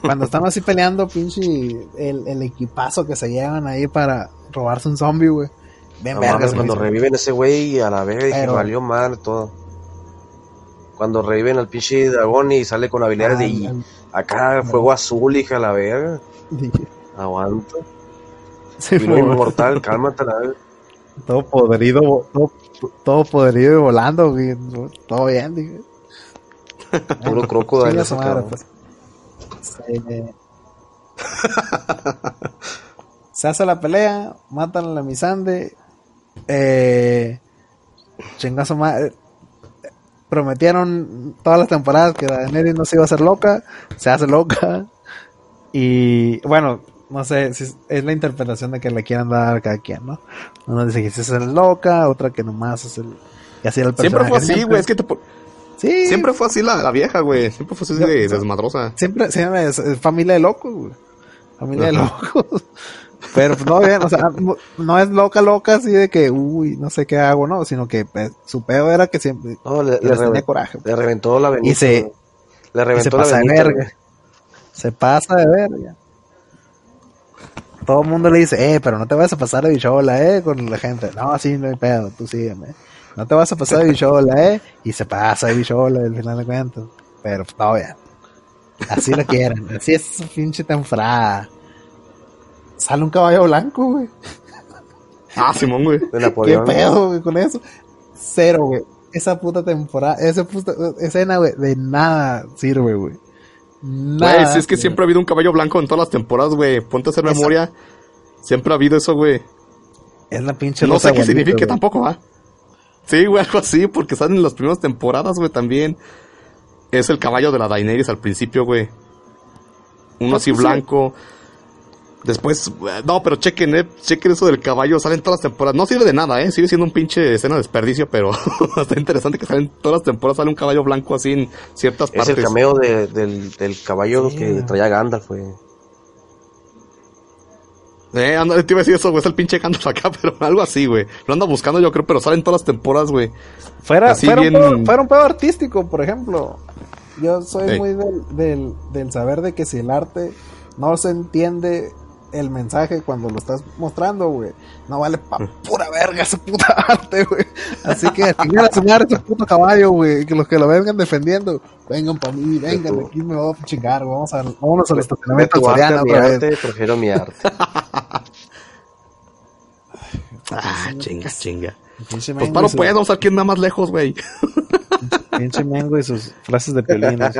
Cuando están así peleando, pinche, el, el equipazo que se llevan ahí para robarse un zombie, güey. Ven, vergas, Cuando reviven ese güey a la vez, Pero... valió mal todo. Cuando reviven al pinche dragón y sale con habilidades de ah, acá, fuego azul, hija la verga. Aguanta. Sí, inmortal, cálmate la verga. Todo podrido, todo, todo podrido y volando, Todo bien, dije. Puro crocodilo. pues. Se hace la pelea, matan a la misande. Eh, chingazo madre. prometieron todas las temporadas que Daenerys no se iba a hacer loca, se hace loca. Y bueno, no sé si es, la interpretación de que le quieran dar a cada quien, ¿no? Uno dice que se hace loca, otra que nomás es el. Y así era el Siempre fue así, güey, es que te. Sí. Siempre fue así la, la vieja, güey. Siempre fue así de desmadrosa. Siempre, siempre es, familia de locos, güey. Familia de locos. Pero pues, no bien, o sea, no es loca, loca así de que, uy, no sé qué hago, no, sino que pues, su pedo era que siempre no, le, tenía coraje. Le reventó la venita. Y se, le reventó la venita. De verga. Se pasa de verga. Todo el mundo le dice, eh, pero no te vas a pasar de bichola, eh, con la gente. No, así no hay pedo, tú sígueme. No te vas a pasar de bichola, eh. Y se pasa de bichola al final de cuentas. Pero pues, todo bien. Así lo quieren. Así es su pinche temporada. Sale un caballo blanco, güey. Ah, Simón, güey. De Napoleón. ¿Qué pedo, güey, con eso? Cero, güey. Esa puta temporada, esa puta escena, güey, de nada sirve, güey. Güey, si es que siempre ha habido un caballo blanco en todas las temporadas, güey. Ponte a hacer memoria. Siempre ha habido eso, güey. Es la pinche No sé qué significa tampoco, ¿va? Sí, güey, algo así, porque salen en las primeras temporadas, güey, también. Es el caballo de la Daenerys al principio, güey. Uno así blanco. Después, no, pero chequen, eh, chequen eso del caballo, salen todas las temporadas. No sirve de nada, eh, sigue siendo un pinche escena de desperdicio, pero está interesante que salen todas las temporadas, sale un caballo blanco así en ciertas partes. Es el cameo del, del, caballo que traía Gandalf, güey. Eh, anda, te iba a decir eso, güey, es el pinche Gandalf acá, pero algo así, güey. Lo anda buscando yo creo, pero salen todas las temporadas, güey. Fuera, fuera, un fuera, un pedo, artístico, por ejemplo. Yo soy muy del, del, del saber de que si el arte no se entiende el mensaje cuando lo estás mostrando, güey. No vale pa' pura verga ese puta arte, güey. Así que a sumar ese puto caballo, güey. Que los que lo vengan defendiendo, vengan para mí, vengan, aquí me voy a chingar, Vamos a, vámonos al estacionamiento otra vez. Prefiero mi arte. ah, chinga, chinga. Pues paro puedo, vamos a quién más lejos, güey. Pinche Mengo y sus frases de piolines.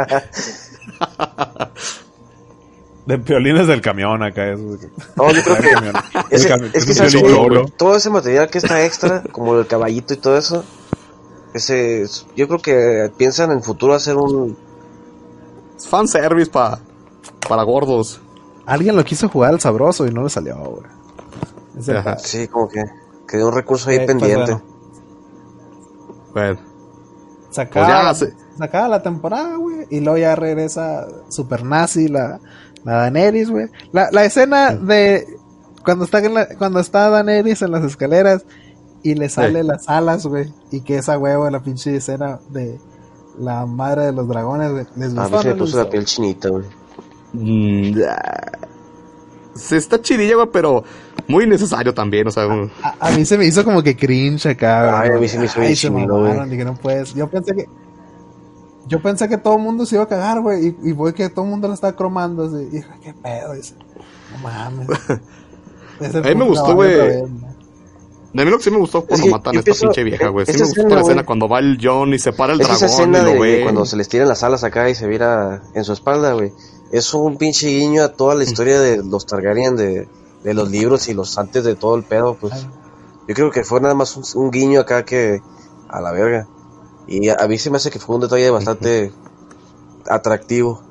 De piolines del camión acá. Eso. No, yo creo que. es, que todo ese material que está extra, como el caballito y todo eso, ese, yo creo que piensan en futuro hacer un. Fanservice para para gordos. Alguien lo quiso jugar al sabroso y no le salió ahora. Sí, como que quedó un recurso ahí eh, pues pendiente. bueno. Sacaba, pues sacaba la temporada, güey, y luego ya regresa Super Nazi, la, la Daenerys, güey. La, la escena de cuando está, en la, cuando está Daenerys en las escaleras y le sale las alas, güey. Y que esa huevo, la pinche escena de la madre de los dragones, güey. Les a mí se me puso la piel chinita, güey. Mm, se está chidilla, güey, pero muy necesario también, o sea. A, mí se me hizo como que cringe acá, Ay, a mí se me hizo bien chido, güey. no puedes. Yo pensé que yo pensé que todo el mundo se iba a cagar, güey. Y, y voy que todo el mundo lo estaba cromando. Así, y qué pedo. Dice, no mames. a mí me gustó, güey. A mí lo que sí me gustó cuando matan a esta pinche vieja, güey. Sí me gustó la escena cuando va el John y se para el dragón. Esa escena y lo de, cuando se les tiran las alas acá y se vira en su espalda, güey. Es un pinche guiño a toda la historia de los Targaryen, de, de los libros y los antes de todo el pedo, pues. Yo creo que fue nada más un, un guiño acá que a la verga. Y a, mí se me hace que fue un detalle bastante atractivo.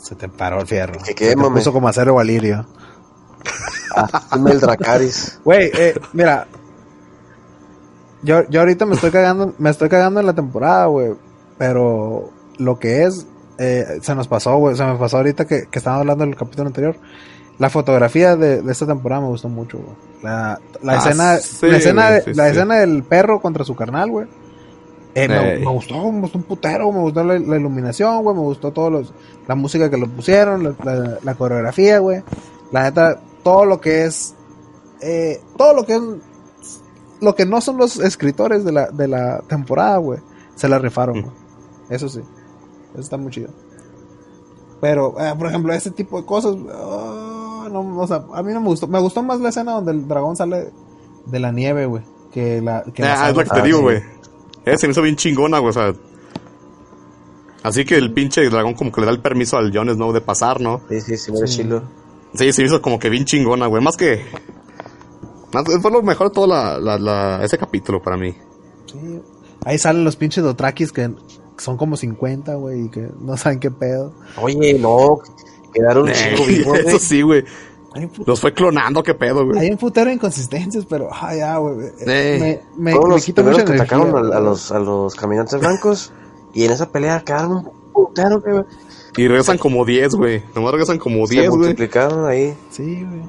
Se te paró el fierro. Que se te puso como acero valirio. Ah, el Dracaris. Güey, eh, mira. Yo, yo ahorita me estoy cagando, me estoy cagando en la temporada, güey. Pero lo que es, eh, se nos pasó, güey. Se me pasó ahorita que, que estábamos hablando del capítulo anterior. La fotografía de, esta temporada me gustó mucho, güey. La, la ah, escena, la, escena, la escena del perro contra su carnal, güey. Eh, me, gustó, me gustó un putero, me gustó la, iluminación, güey, me gustó todo los, la música que lo pusieron, la, coreografía, güey. La neta, todo lo que es, eh, todo lo que es, lo que no son los escritores de la, de la temporada, güey, se la rifaron, mm. güey. Eso sí, eso está muy chido. Pero, eh, por ejemplo, ese tipo de cosas, no, o sea, a mí no me gustó. Me gustó más la escena donde el dragón sale de la nieve, güey. Que la. Que ah, es lo que te digo, güey. Ese se me hizo bien chingona, güey. O sea. Así que el pinche dragón como que le da el permiso al Jon Snow de pasar, ¿no? Sí, sí, sí, muy chilo. Sí, se hizo como que bien chingona, güey. Más que. Más, fue lo mejor de todo la, la, ese capítulo para mí. Sí. Ahí salen los pinches Dotrakis que son como 50, güey, y que no saben qué pedo. Oye, no, quedaron eh, vivos, Eso sí, güey. Los fue clonando, qué pedo, güey. Hay un putero de inconsistencias, pero, ay, ya, güey. Eh. Me, me, Todos los quito mucho que atacaron a, los, a los caminantes blancos y en esa pelea quedaron un putero, güey. Y regresan como 10, güey. Nomás regresan como 10, güey. Se multiplicaron ahí. Sí, güey.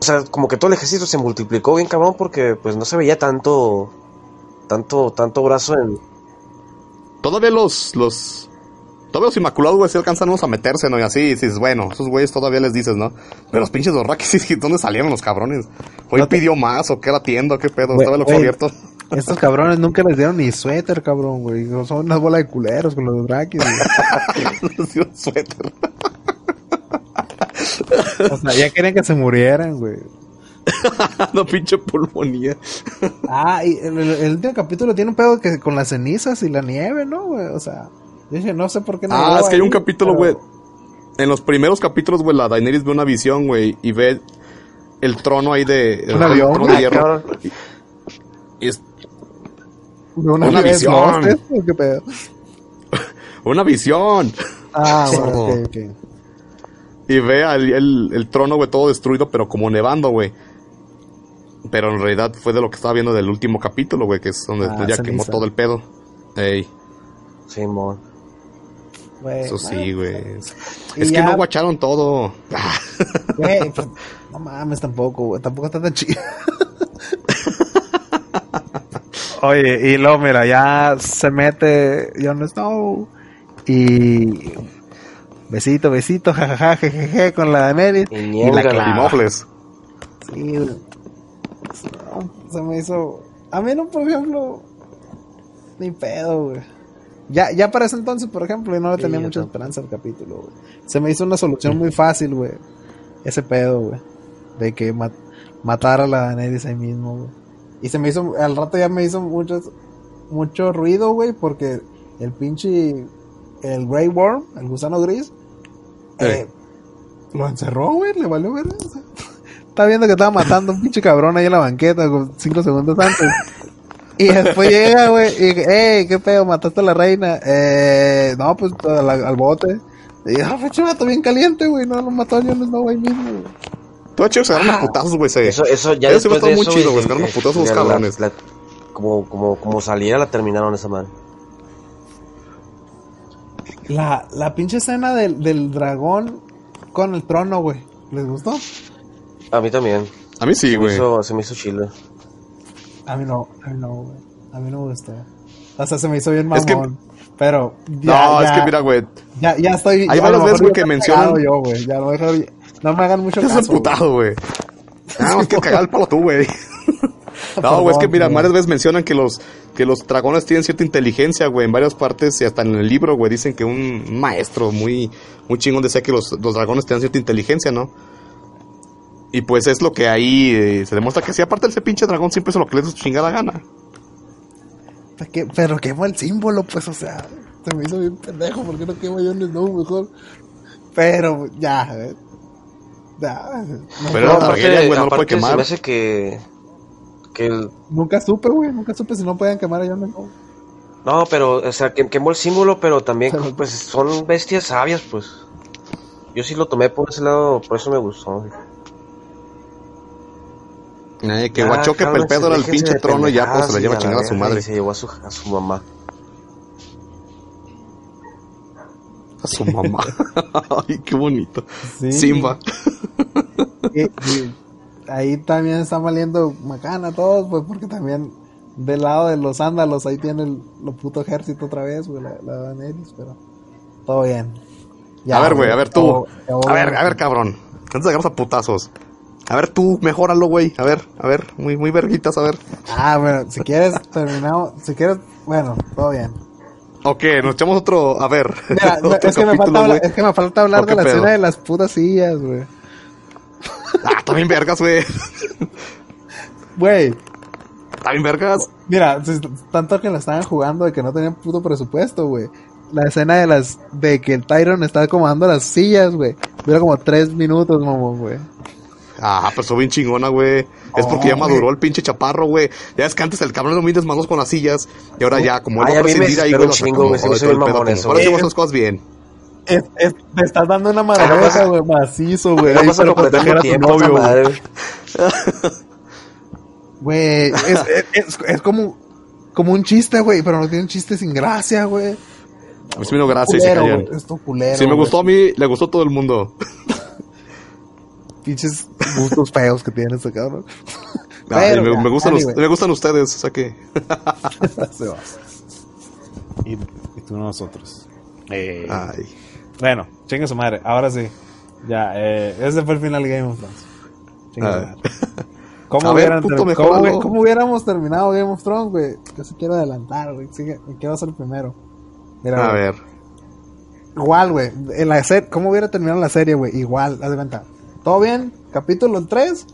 O sea, como que todo el ejército se multiplicó bien cabrón porque pues no se veía tanto tanto tanto brazo en Todavía los los Todavía los inmaculados, güey, sí alcanzan a meterse, ¿no? Y así, dices, bueno, esos güeyes todavía les dices, ¿no? Pero los pinches sí, ¿dónde salieron los cabrones? ¿Hoy pidió más o qué era tienda qué pedo? Estaba lo abierto. Estos cabrones nunca les dieron ni suéter, cabrón, güey. Son una bola de culeros con los Drakis, güey. les dieron suéter. o sea, ya querían que se murieran, güey. no pinche pulmonía. ah, y el, último capítulo tiene un pedo que con las cenizas y la nieve, ¿no, güey? O sea, yo dije, no sé por qué no. Ah, es que hay un capítulo, güey. En los primeros capítulos, güey, la Daenerys ve una visión, güey, y ve el trono ahí de. ¿Un avión? Trono de hierro. Y, es. Una, visión. ¿Qué pedo? una visión. Ah, bueno, ok, ok. Y ve el, el, trono, güey, todo destruido, pero como nevando, güey. Pero en realidad fue de lo que estaba viendo del último capítulo, güey, que es donde ah, ya quemó todo el pedo. Ey. Simón. Eso sí, güey. Es que no guacharon todo. Güey, pues, no mames tampoco, güey. Tampoco está tan chido. Oye, y luego, mira, ya se mete Jon Snow y Besito, besito, jajaja, jejeje, con la Daenerys. Y, y la Climofles. Sí, se me hizo. A mí no, por ejemplo. Ni pedo, güey. Ya, ya para ese entonces, por ejemplo, yo no le tenía mucha esperanza al capítulo, güey. Se me hizo una solución muy fácil, güey. Ese pedo, güey. De que matara a la Daenerys ahí mismo, güey. Y se me hizo, al rato ya me hizo mucho, mucho ruido, güey, porque el pinche, el Grey Worm, el gusano gris, eh, lo encerró, güey, le valió ver. Estaba viendo que estaba matando a un pinche cabrón ahí en la banqueta, cinco segundos antes. Y después llega, güey, y, hey, qué pedo, mataste a la reina. Eh, no, pues al, bote. Y ah, fue chivato bien caliente, güey, no lo mató a Jon Snow ahí mismo, güey. Todo chido, se agarran ah, putazos, güey. Eso, eso ya eso después de muy chido, güey, se agarran putazos los cabrones. como, como, como saliera la terminaron esa madre. La, la pinche escena del, del dragón con el trono, güey. ¿Les gustó? A mí también. A mí sí, güey. Se, me hizo chile. A mí no, a mí no, güey. A mí no me gustó. O sea, se me hizo bien mamón. pero. Ya, no, es que mira, güey. Ya, ya estoy. Hay varias veces, güey, que mencionan. Yo, güey. Ya no, no me hagan mucho caso. Putado, güey. No, es que cagar el palo tú, güey. No, güey, es que mira, varias veces mencionan que los, que los dragones tienen cierta inteligencia, güey, en varias partes y hasta en el libro, güey, dicen que un maestro muy, muy chingón decía que los, los dragones tienen cierta inteligencia, ¿no? Y pues es lo que ahí eh, se demuestra que si aparte ese pinche dragón siempre es lo que le da su chingada gana. pero quemó el símbolo, pues, o sea, se me hizo bien pendejo, ¿por qué no quemo yo en el mejor? Pero ya, eh, ya. pero no, aparte, güey, no lo puede quemar. Se me hace que Nunca supe, güey, nunca supe si no podían quemar a Jon No, pero, o sea, que, quemó el símbolo, pero también, pues, son bestias sabias, pues. Yo sí lo tomé por ese lado, por eso me gustó. Eh, que guachó que el pedo era el pinche trono y ya, pues, se la lleva a chingar a su madre. se llevó a su, a su mamá. A su mamá. Ay, qué bonito. Simba ahí también están valiendo macana todos, pues porque también del lado de los ándalos ahí tiene el lo puto ejército otra vez, güey, la, la pero todo bien. a ver, güey, a ver tú. a ver, a ver, cabrón. Antes de agarrar a putazos. A ver tú, mejóralo, güey. A ver, a ver, muy, muy verguitas, a ver. Ah, bueno, si quieres, terminamos. Si quieres, bueno, todo bien. Ok, nos echamos otro. A ver. es, que me falta, es, que me falta, hablar de la escena de las putas sillas, güey. Ah, también vergas, güey. Güey. También vergas. Mira, tanto que la estaban jugando de que no tenían puto presupuesto, güey. La escena de las de que el Tyron estaba acomodando las sillas, güey. Dura como tres minutos, mamón, güey. Ah, pero bien chingona, güey. Es porque ya maduró el pinche chaparro, güey. Ya es que antes el cabrón no mides manos con las sillas. Y ahora ya, como él va a prescindir ahí, güey, lo. Ahora hacemos las cosas bien. Es, es, me estás dando una maravilla, güey, macizo, güey. No para proteger a tu novio, güey. Güey, es, es, es, como, como un chiste, güey, pero no tiene un chiste sin gracia, güey. A mí sí me dio gracia y se callan. Esto culero. Si me gustó a mí, le gustó a todo el mundo. Pinches gustos feos que tiene ese cabrón. Ay, me, me, gustan me gustan ustedes, o sea que. se va. Y, y tú nosotros. Eh, Ay. Bueno, chinga su madre. Ahora sí. Ya, eh, ese fue el final Game of Thrones. Chinga ¿Cómo, ver, ¿cómo, ¿Cómo, hubiéramos terminado Game of Thrones, güey? Yo se quiero adelantar, güey. ¿Qué va a ser primero? Mira, a ver. Igual, güey. En la ¿Cómo hubiera terminado la serie, güey? Igual, haz de cuenta. ¿Todo bien? Capítulo 3.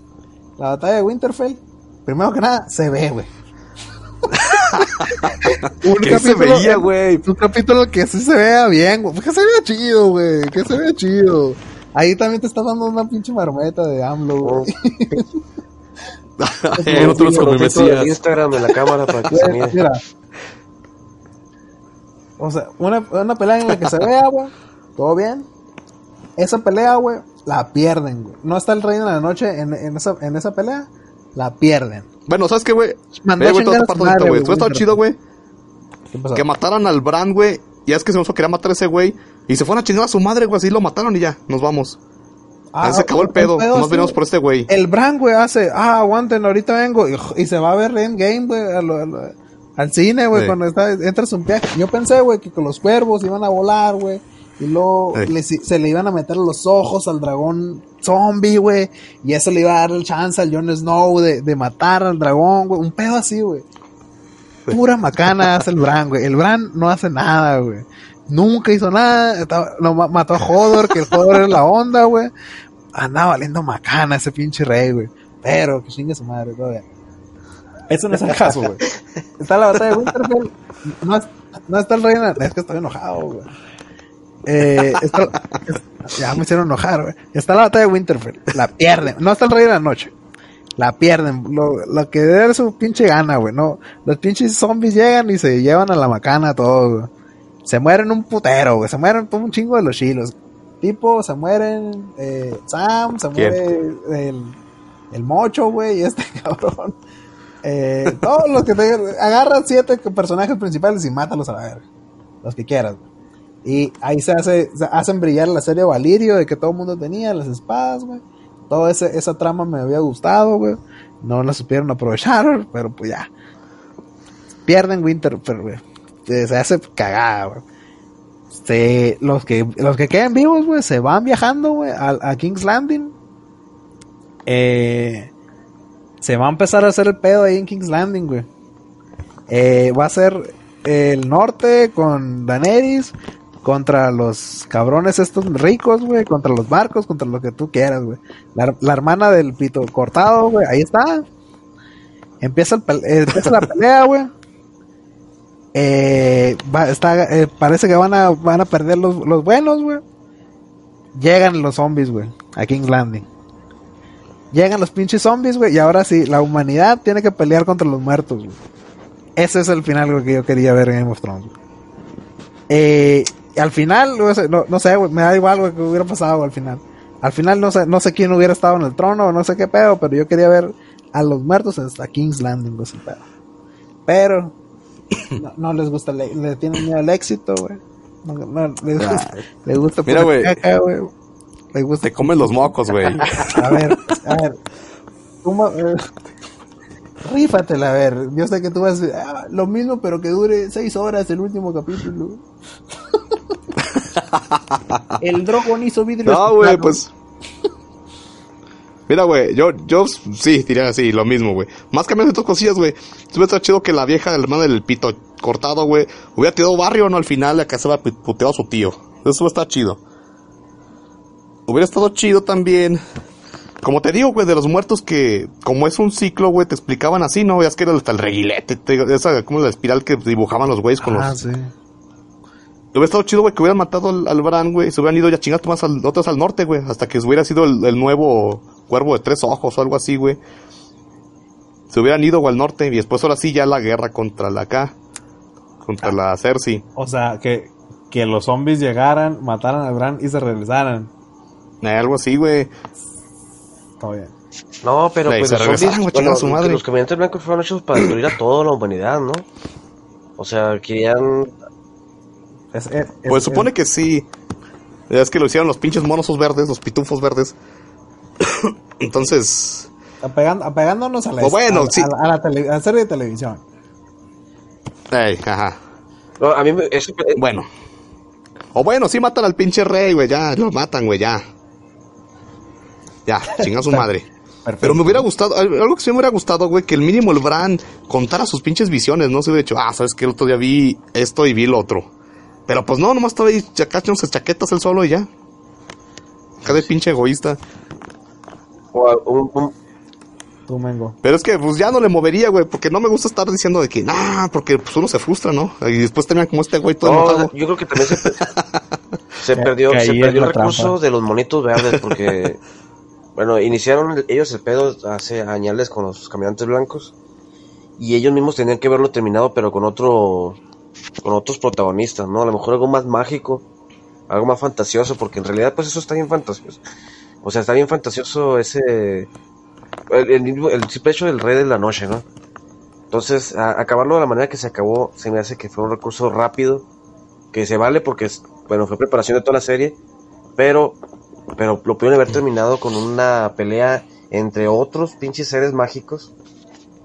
La batalla de Winterfell. Primero que nada, se ve, güey. un ¿Qué se veía, güey? Un capítulo que sí se vea bien, güey. Que se vea chido, güey. Que se vea chido. Ahí también te está dando una pinche marmeta de AMLO, güey. Oh. Otros como me Instagram de la cámara para que se mire. Mira, o sea, una, una pelea en la que se vea, güey. Todo bien. Esa pelea, güey, la pierden, güey. No está el rey de la noche en, en, esa, en esa pelea, la pierden. Bueno, ¿sabes qué, güey? Mandó güey, toda parte güey. Tú estado chido, güey. Que mataran al Brand, güey. Y es que se nos quería matar a ese güey. Y se fueron a chingar a su madre, güey. Así lo mataron y ya, nos vamos. Ah, se acabó el pedo. Nos venimos por este güey. El Brand, güey, hace, ah, aguanten, ahorita vengo. Y, se va a ver Endgame, güey al cine, güey, cuando está, entras un viaje. Yo pensé, güey, que con los cuervos iban a volar, güey. Y luego se le iban a meter los ojos al dragón zombie, güey. Y eso le iba a dar el chance al Jon Snow de, de matar al dragón, güey. Un pedo así, güey. Pura macana hace el Bran, güey. El Bran no hace nada, güey. Nunca hizo nada. no, mató a Hodor, que el Hodor es la onda, güey. Andaba valiendo macana ese pinche rey, güey. Pero que chingue su madre todavía. Eso no es el caso, güey. Está la batalla de Winterfell. No, no está el rey Es que estoy enojado, güey. Eh, está, ya me hicieron enojar, güey. Está la batalla de Winterfell. La pierden. No está el rey de la noche. La pierden. Lo, lo que debe su pinche gana, güey. No, los pinches zombies llegan y se llevan a la macana todos, güey. Se mueren un putero, güey. Se mueren todo un chingo de los chilos. Tipo, se mueren eh, Sam, se muere el, el mocho, güey, este cabrón. Eh, todos los que te agarran siete personajes principales y mátalos a la verga. Los que quieras. Y ahí se hace, hacen brillar la serie Valirio de que todo el mundo tenía, las espadas, güey. Toda esa trama me había gustado, güey. No la supieron aprovechar, pero pues ya. Pierden Winter, pero güey. Se hace cagada, güey. los que los que quedan vivos, güey, se van viajando, güey, a, a King's Landing. Eh, se va a empezar a hacer el pedo ahí en King's Landing, güey. Eh, va a ser el norte con Daenerys contra los cabrones estos ricos, güey, contra los barcos, contra lo que tú quieras, güey. La, hermana del pito cortado, güey, ahí está. Empieza, el, la pelea, güey. Eh, está, eh, parece que van a, van a perder los, los buenos, güey. Llegan los zombies, güey, a King's Landing. Llegan los pinches zombies, güey, y ahora sí, la humanidad tiene que pelear contra los muertos, güey. Ese es el final, que yo quería ver en Game of Thrones, Eh, al final, no, no sé, me da igual, güey, que hubiera pasado al final. Al final no sé, no sé quién hubiera estado en el trono, no sé qué pedo, pero yo quería ver a los muertos hasta King's Landing, güey, pedo. Pero, no, les gusta, le, tienen miedo al éxito, güey. No, no, les, gusta, les gusta Mira, güey. Te comen los mocos, güey. a ver, a ver. ¿Cómo, eh, rífatela, a ver. Yo sé que tú vas a ah, lo mismo, pero que dure seis horas el último capítulo. el Drogon hizo vidrio. No, güey, pues. Mira, güey, yo, yo sí diría así, lo mismo, güey. Más cambiando otras cosillas, güey. Hubiera estado chido que la vieja, el hermano del pito cortado, güey, hubiera tirado barrio, ¿no? Al final, la que se había puteado a su tío. Eso está chido. Hubiera estado chido también. Como te digo, güey, de los muertos que, como es un ciclo, güey, te explicaban así, ¿no? Es que era hasta el reguilete, esa, como la espiral que dibujaban los güeyes con ah, los. Sí. Hubiera estado chido, güey, que hubieran matado al, Bran, güey, y se hubieran ido ya chingados más al, otros al norte, güey, hasta que hubiera sido el, nuevo cuervo de tres ojos o algo así, güey. Se hubieran ido al norte y después ahora sí ya la guerra contra la acá, contra la Cersei. O sea, que, que los zombies llegaran, mataran a Bran y se regresaran. Eh, algo así, güey. Está bien. No, pero pues los zombies, su madre. los caminantes blancos fueron hechos para destruir a toda la humanidad, ¿no? O sea, querían... pues supone que sí. Es que lo hicieron los pinches monosos verdes, los pitufos verdes. Entonces... apegándonos a la, bueno, a, la, serie de televisión. Ey, ajá. a mí me, Bueno. O bueno, sí matan al pinche rey, güey, ya, lo matan, güey, ya. Ya, chinga su madre. Pero me hubiera gustado, algo que sí me hubiera gustado, güey, que el mínimo el Bran contara sus pinches visiones, ¿no? Se hubiera dicho, ah, sabes que el otro día vi esto y vi lo otro. Pero pues no, nomás estaba ahí echándose chaquetas el solo y ya. Cada pinche egoísta. Pero es que pues ya no le movería, güey, porque no me gusta estar diciendo de que, nah, porque pues uno se frustra, ¿no? Y después tenía como este güey todo no, Yo creo que también se, se perdió, se perdió el recurso de los monitos verdes, porque Bueno, iniciaron ellos el pedo hace años con los caminantes blancos y ellos mismos tenían que verlo terminado pero con otro con otros protagonistas, ¿no? A lo mejor algo más mágico, algo más fantasioso porque en realidad pues eso está bien fantasioso. O sea, está bien fantasioso ese el, el, simple hecho del rey de la noche, ¿no? Entonces, acabarlo de la manera que se acabó, se me hace que fue un recurso rápido, que se vale porque, bueno, fue preparación de toda la serie, pero pero lo pudieron haber terminado con una pelea entre otros pinches seres mágicos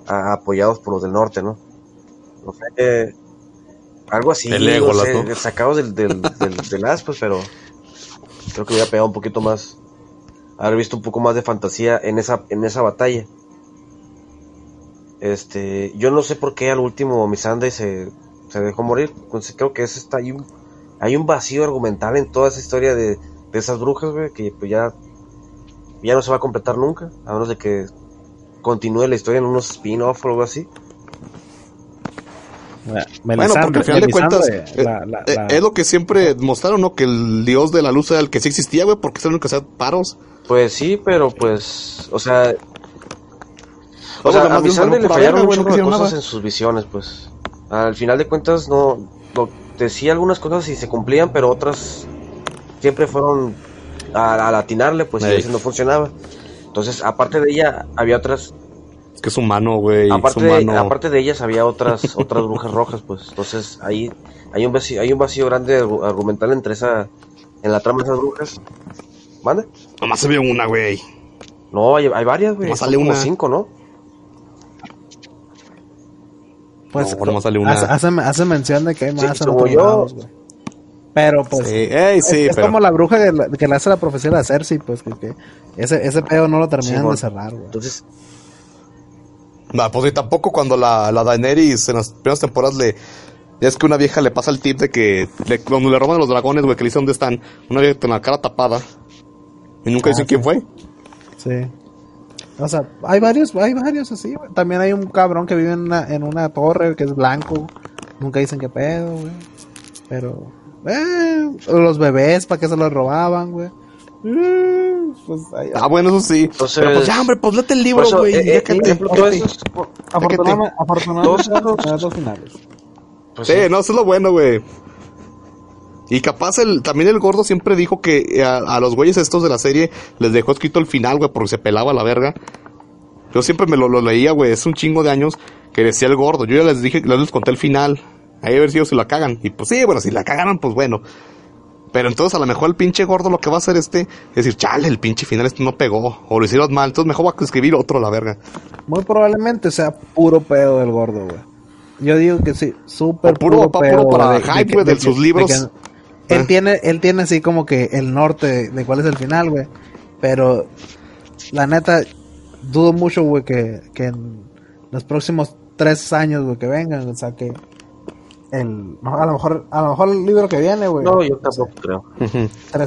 apoyados por los del norte, ¿no? No sé, algo así, sacados del, del, del, as, pues, pero creo que hubiera pegado un poquito más, haber visto un poco más de fantasía en esa, en esa batalla. Este, yo no sé por qué al último Missandei se, se dejó morir, pues, creo que es está, hay un, hay un vacío argumental en toda esa historia de de esas brujas, güey, que pues ya, ya no se va a completar nunca, a menos de que continúe la historia en unos spin-off o algo así. Bueno, porque al final de cuentas eh, eh, es lo que siempre mostraron, ¿no? Que el dios de la luz era el que sí existía, güey, porque es el único que hacía paros. Pues sí, pero pues, o sea... O, sea, a Missandei le fallaron mucho cosas en sus visiones, pues. Al final de cuentas no, no decía algunas cosas y se cumplían, pero otras siempre fueron a, a latinarle, pues y no funcionaba. Entonces, aparte de ella, había otras. Que es humano, güey. Aparte, de, aparte de ellas, había otras otras brujas rojas, pues. Entonces, ahí hay un vacío, hay un vacío grande argumental entre esa. En la trama de esas brujas. ¿Mande? Nomás se ve una, güey. No, hay, hay varias, güey. Nomás sale una. cinco, ¿no? Pues, no, sale una. Hace, hace, mención de que hay más. Sí, como yo, pero pues es, como la bruja que, le hace la profecía de Cersei, pues que, ese, ese pedo no lo terminan de cerrar, güey. Entonces... No, pues y tampoco cuando la, la Daenerys en las primeras temporadas le... Es que una vieja le pasa el tip de que cuando le roban a los dragones, güey, que le dice dónde están, una vieja con la cara tapada. Y nunca ah, quién fue. Sí. O sea, hay varios, hay varios así, güey. También hay un cabrón que vive en una, en una torre que es blanco. Nunca dicen qué pedo, güey. Pero eh, los bebés, ¿para qué se los robaban, güey? Eh, pues, ah, bueno, eso sí. Pero pues ya, hombre, pues léete el libro, güey. Eh, eh, afortunadamente, dos finales. Pues sí, no, eso es lo bueno, güey. Y capaz el, también el gordo siempre dijo que a, los güeyes estos de la serie les dejó escrito el final, güey, porque se pelaba la verga. Yo siempre me lo, lo leía, güey, es un chingo de años que decía el gordo. Yo ya les dije, les conté el final. Ahí a ver si ellos se la cagan. Y pues sí, bueno, si la cagaron, pues bueno. Pero entonces a lo mejor el pinche gordo lo que va a hacer este es decir, chale, el pinche final este no pegó. O lo hicieron mal, entonces mejor va a escribir otro la verga. Muy probablemente sea puro pedo del gordo, güey. Yo digo que sí, súper puro, puro, pedo, para de, hype, de, sus libros. él, ah. tiene, él tiene así como que el norte de cuál es el final, güey. Pero la neta, dudo mucho, güey, que, que en los próximos tres años, güey, que vengan, o sea, que el, a lo mejor a lo mejor el libro que viene, güey. No, yo tampoco creo.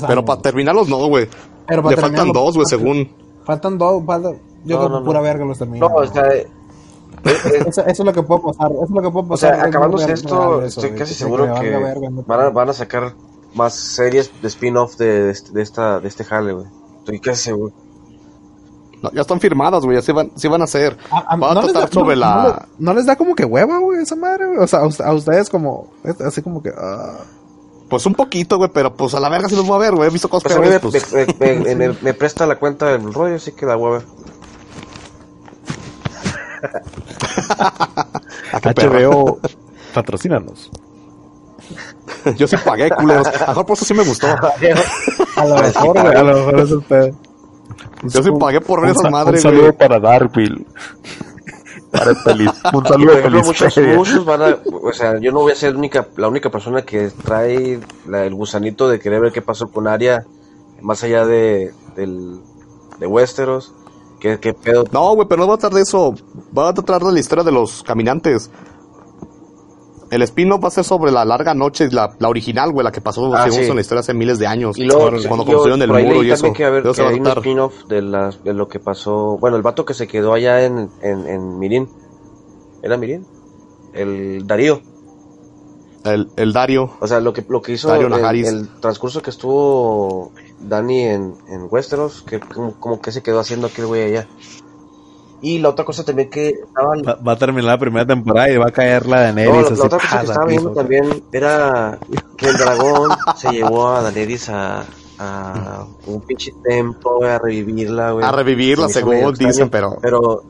Pero para terminarlos no, güey. Le faltan dos, güey, según. Faltan dos, faltan, yo creo que pura verga los termino. No, o sea, eso, es lo que puedo pasar, eso es lo que puedo pasar. O sea, acabándose esto, estoy casi seguro que, van, a, van a sacar más series de spin-off de, de, esta de este jale, güey. Estoy casi seguro. Ya están firmadas, güey, así van, van a ser. A, a, tratar sobre la... No, les da como que hueva, güey, esa madre, güey. O sea, a, ustedes como, así como que... Uh... Pues un poquito, güey, pero pues a la verga sí los voy a ver, güey. He visto cosas pues peores. Me, me, me, presta la cuenta del rollo, así que da hueva. HBO, patrocínanos. Yo sí pagué, culeros. A lo mejor por eso sí me gustó. a lo mejor, güey, a lo mejor es el pedo. Yo sí pagué por ver esa madre, Un saludo para Darkville. Para feliz. Un saludo feliz. Muchos, muchos van a, o sea, yo no voy a ser única, la única persona que trae el gusanito de querer ver qué pasó con Aria más allá de, del, de Westeros. ¿Qué, qué pedo? No, güey, pero no va a tratar de eso. Va a tratar de la historia de los caminantes. El spin-off va a ser sobre la larga noche, la, la original, güey, la que pasó ah, en la historia hace miles de años. Y luego, cuando construyeron el muro y eso. Que, haber, que hay un spin-off de, de lo que pasó. Bueno, el vato que se quedó allá en, en, en Mirín. ¿Era Mirín? El Darío. El, el Dario. O sea, lo que, lo que hizo el, el, transcurso que estuvo Dani en, en Westeros, que como, como que se quedó haciendo aquel güey allá. Y la otra cosa también que Va, a terminar la primera temporada y va a caer la de No, la, otra cosa que estaba viendo también era que el dragón se llevó a Daenerys a, a un pinche templo, a revivirla, güey. A revivirla, según dicen, pero... Pero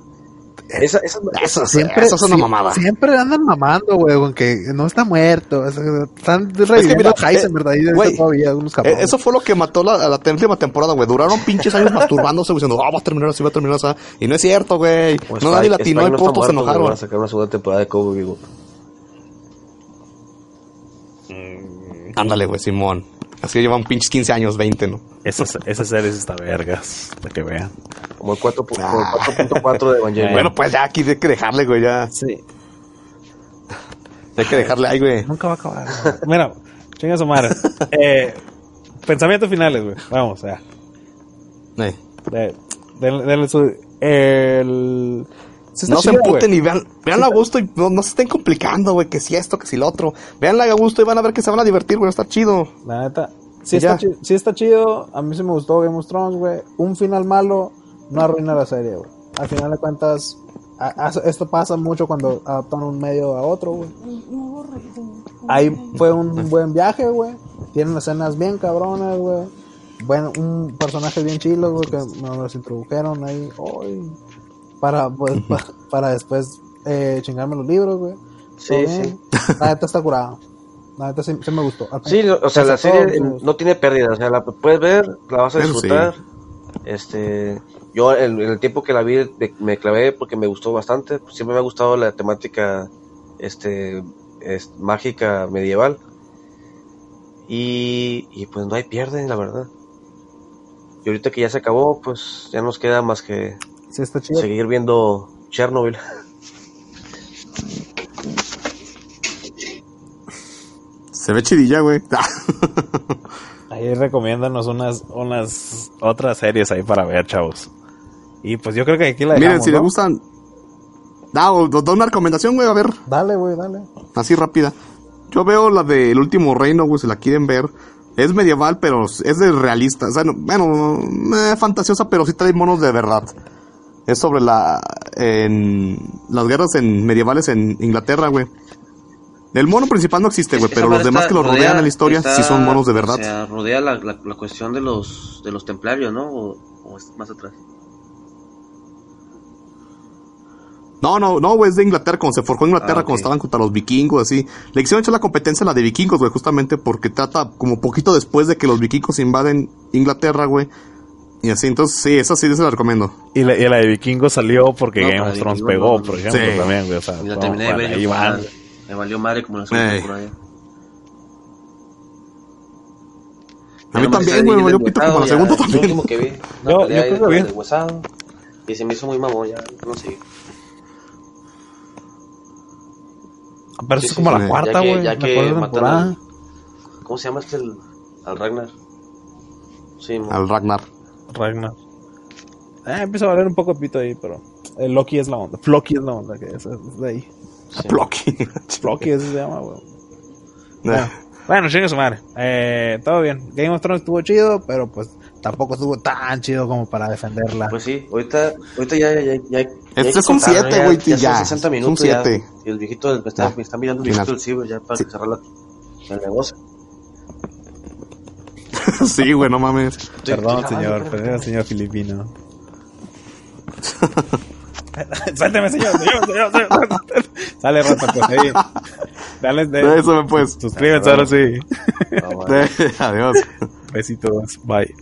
esa, esa, esa, siempre, eso es una mamada. Siempre andan mamando, güey, con que no está muerto. Están reviviendo es que mira, Heisenberg ahí wey, todavía, unos eh, Eso fue lo que mató la, la última temporada, güey. Duraron pinches años masturbándose, diciendo, ah, va a terminar así, va a terminar así. Y no es cierto, güey. Pues no nadie latino y putos se enojaron. Van a sacar una segunda temporada de Cowboy Vivo. Ándale, güey, Simón. Así llevan pinches 15 años, 20, ¿no? Esas, esas series está vergas, para que vean. Como el 4.4 ah. de Evangelion. Bueno, pues ya aquí hay que dejarle, güey, ya. Sí. Hay que dejarle ahí, güey. Nunca va a acabar. Mira, chinga su madre. Eh, pensamientos finales, güey. Vamos, ya. Eh. De, de, su, el... no se emputen y vean, veanla a gusto y no, se estén complicando, güey, que si esto, que si lo otro. Veanla a gusto y van a ver que se van a divertir, güey, está chido. La neta, sí está, chido, sí está chido, a mí sí me gustó Game of Thrones, güey. Un final malo no arruina la serie, güey. Al final de cuentas, esto pasa mucho cuando adaptan un medio a otro, güey. Ahí fue un buen viaje, güey. Tienen escenas bien cabronas, güey. Bueno, un personaje bien chilo, güey, que nos introdujeron ahí hoy. Para, pues, para después eh, chingarme los libros, güey. Sí, sí. La neta está curada. La neta sí, me gustó. Sí, o sea, la serie no tiene pérdida. O sea, la puedes ver, la vas a disfrutar. Este yo en, el tiempo que la vi me clavé porque me gustó bastante. Siempre me ha gustado la temática este mágica medieval. Y, y pues no hay pierde, la verdad. Y ahorita que ya se acabó, pues ya nos queda más que seguir viendo Chernobyl. Se ve chidilla, güey. ahí recomiéndanos unas, unas otras series ahí para ver, chavos. Y pues yo creo que aquí la dejamos, Miren, si le gustan... Da, da una recomendación, güey, a ver. Dale, güey, dale. Así rápida. Yo veo la de El Último Reino, güey, si la quieren ver. Es medieval, pero es de realista. O sea, bueno, eh, fantasiosa, pero sí trae monos de verdad. Es sobre la... En, las guerras en, medievales en Inglaterra, güey. El mono principal no existe, güey, pero los demás que lo rodean en la historia sí son monos de verdad. O sea, rodea la, la, cuestión de los, de los templarios, ¿no? O, o es más atrás. No, no, no, güey, es de Inglaterra, cuando se forjó Inglaterra, ah, cuando estaban contra los vikingos, así. Le hicieron echar la competencia a la de vikingos, güey, justamente porque trata como poquito después de que los vikingos invaden Inglaterra, güey. Y así, entonces, sí, esa sí se la recomiendo. Y la, y la de vikingos salió porque Game of Thrones pegó, por ejemplo, también, güey. O sea, y la terminé de ver Me valió madre como la segunda temporada. A mí también, güey, me valió pito como la segunda también. Yo, yo creo que vi. Y se me hizo muy mamón, ya no sé. Pero es como la cuarta, güey. Ya que, ya ¿Cómo se llama este? El, al Ragnar. Sí, al Ragnar. Ragnar. Eh, empieza a valer un poco pito ahí, pero el Loki es la onda. Floki es la onda, que es, de ahí. Floki. Floki, eso se llama, güey. Bueno, bueno chingue su madre. Eh, todo bien. Game of Thrones estuvo chido, pero pues tampoco estuvo tan chido como para defenderla. Pues sí, ahorita, ahorita ya, ya, ya, Este es un 7, güey, ya. ya. 60 minutos. Un 7. Y el viejito me está, me está mirando el viejito del ciber ya para cerrar la, el negocio. sí, güey, no mames. Perdón, señor, perdón, señor filipino. Suélteme, señor, señor, señor, señor. Sale, Rafa, pues ahí. Dale, de, Eso me pues. Suscríbete ahora sí. Adiós. Besitos. Bye.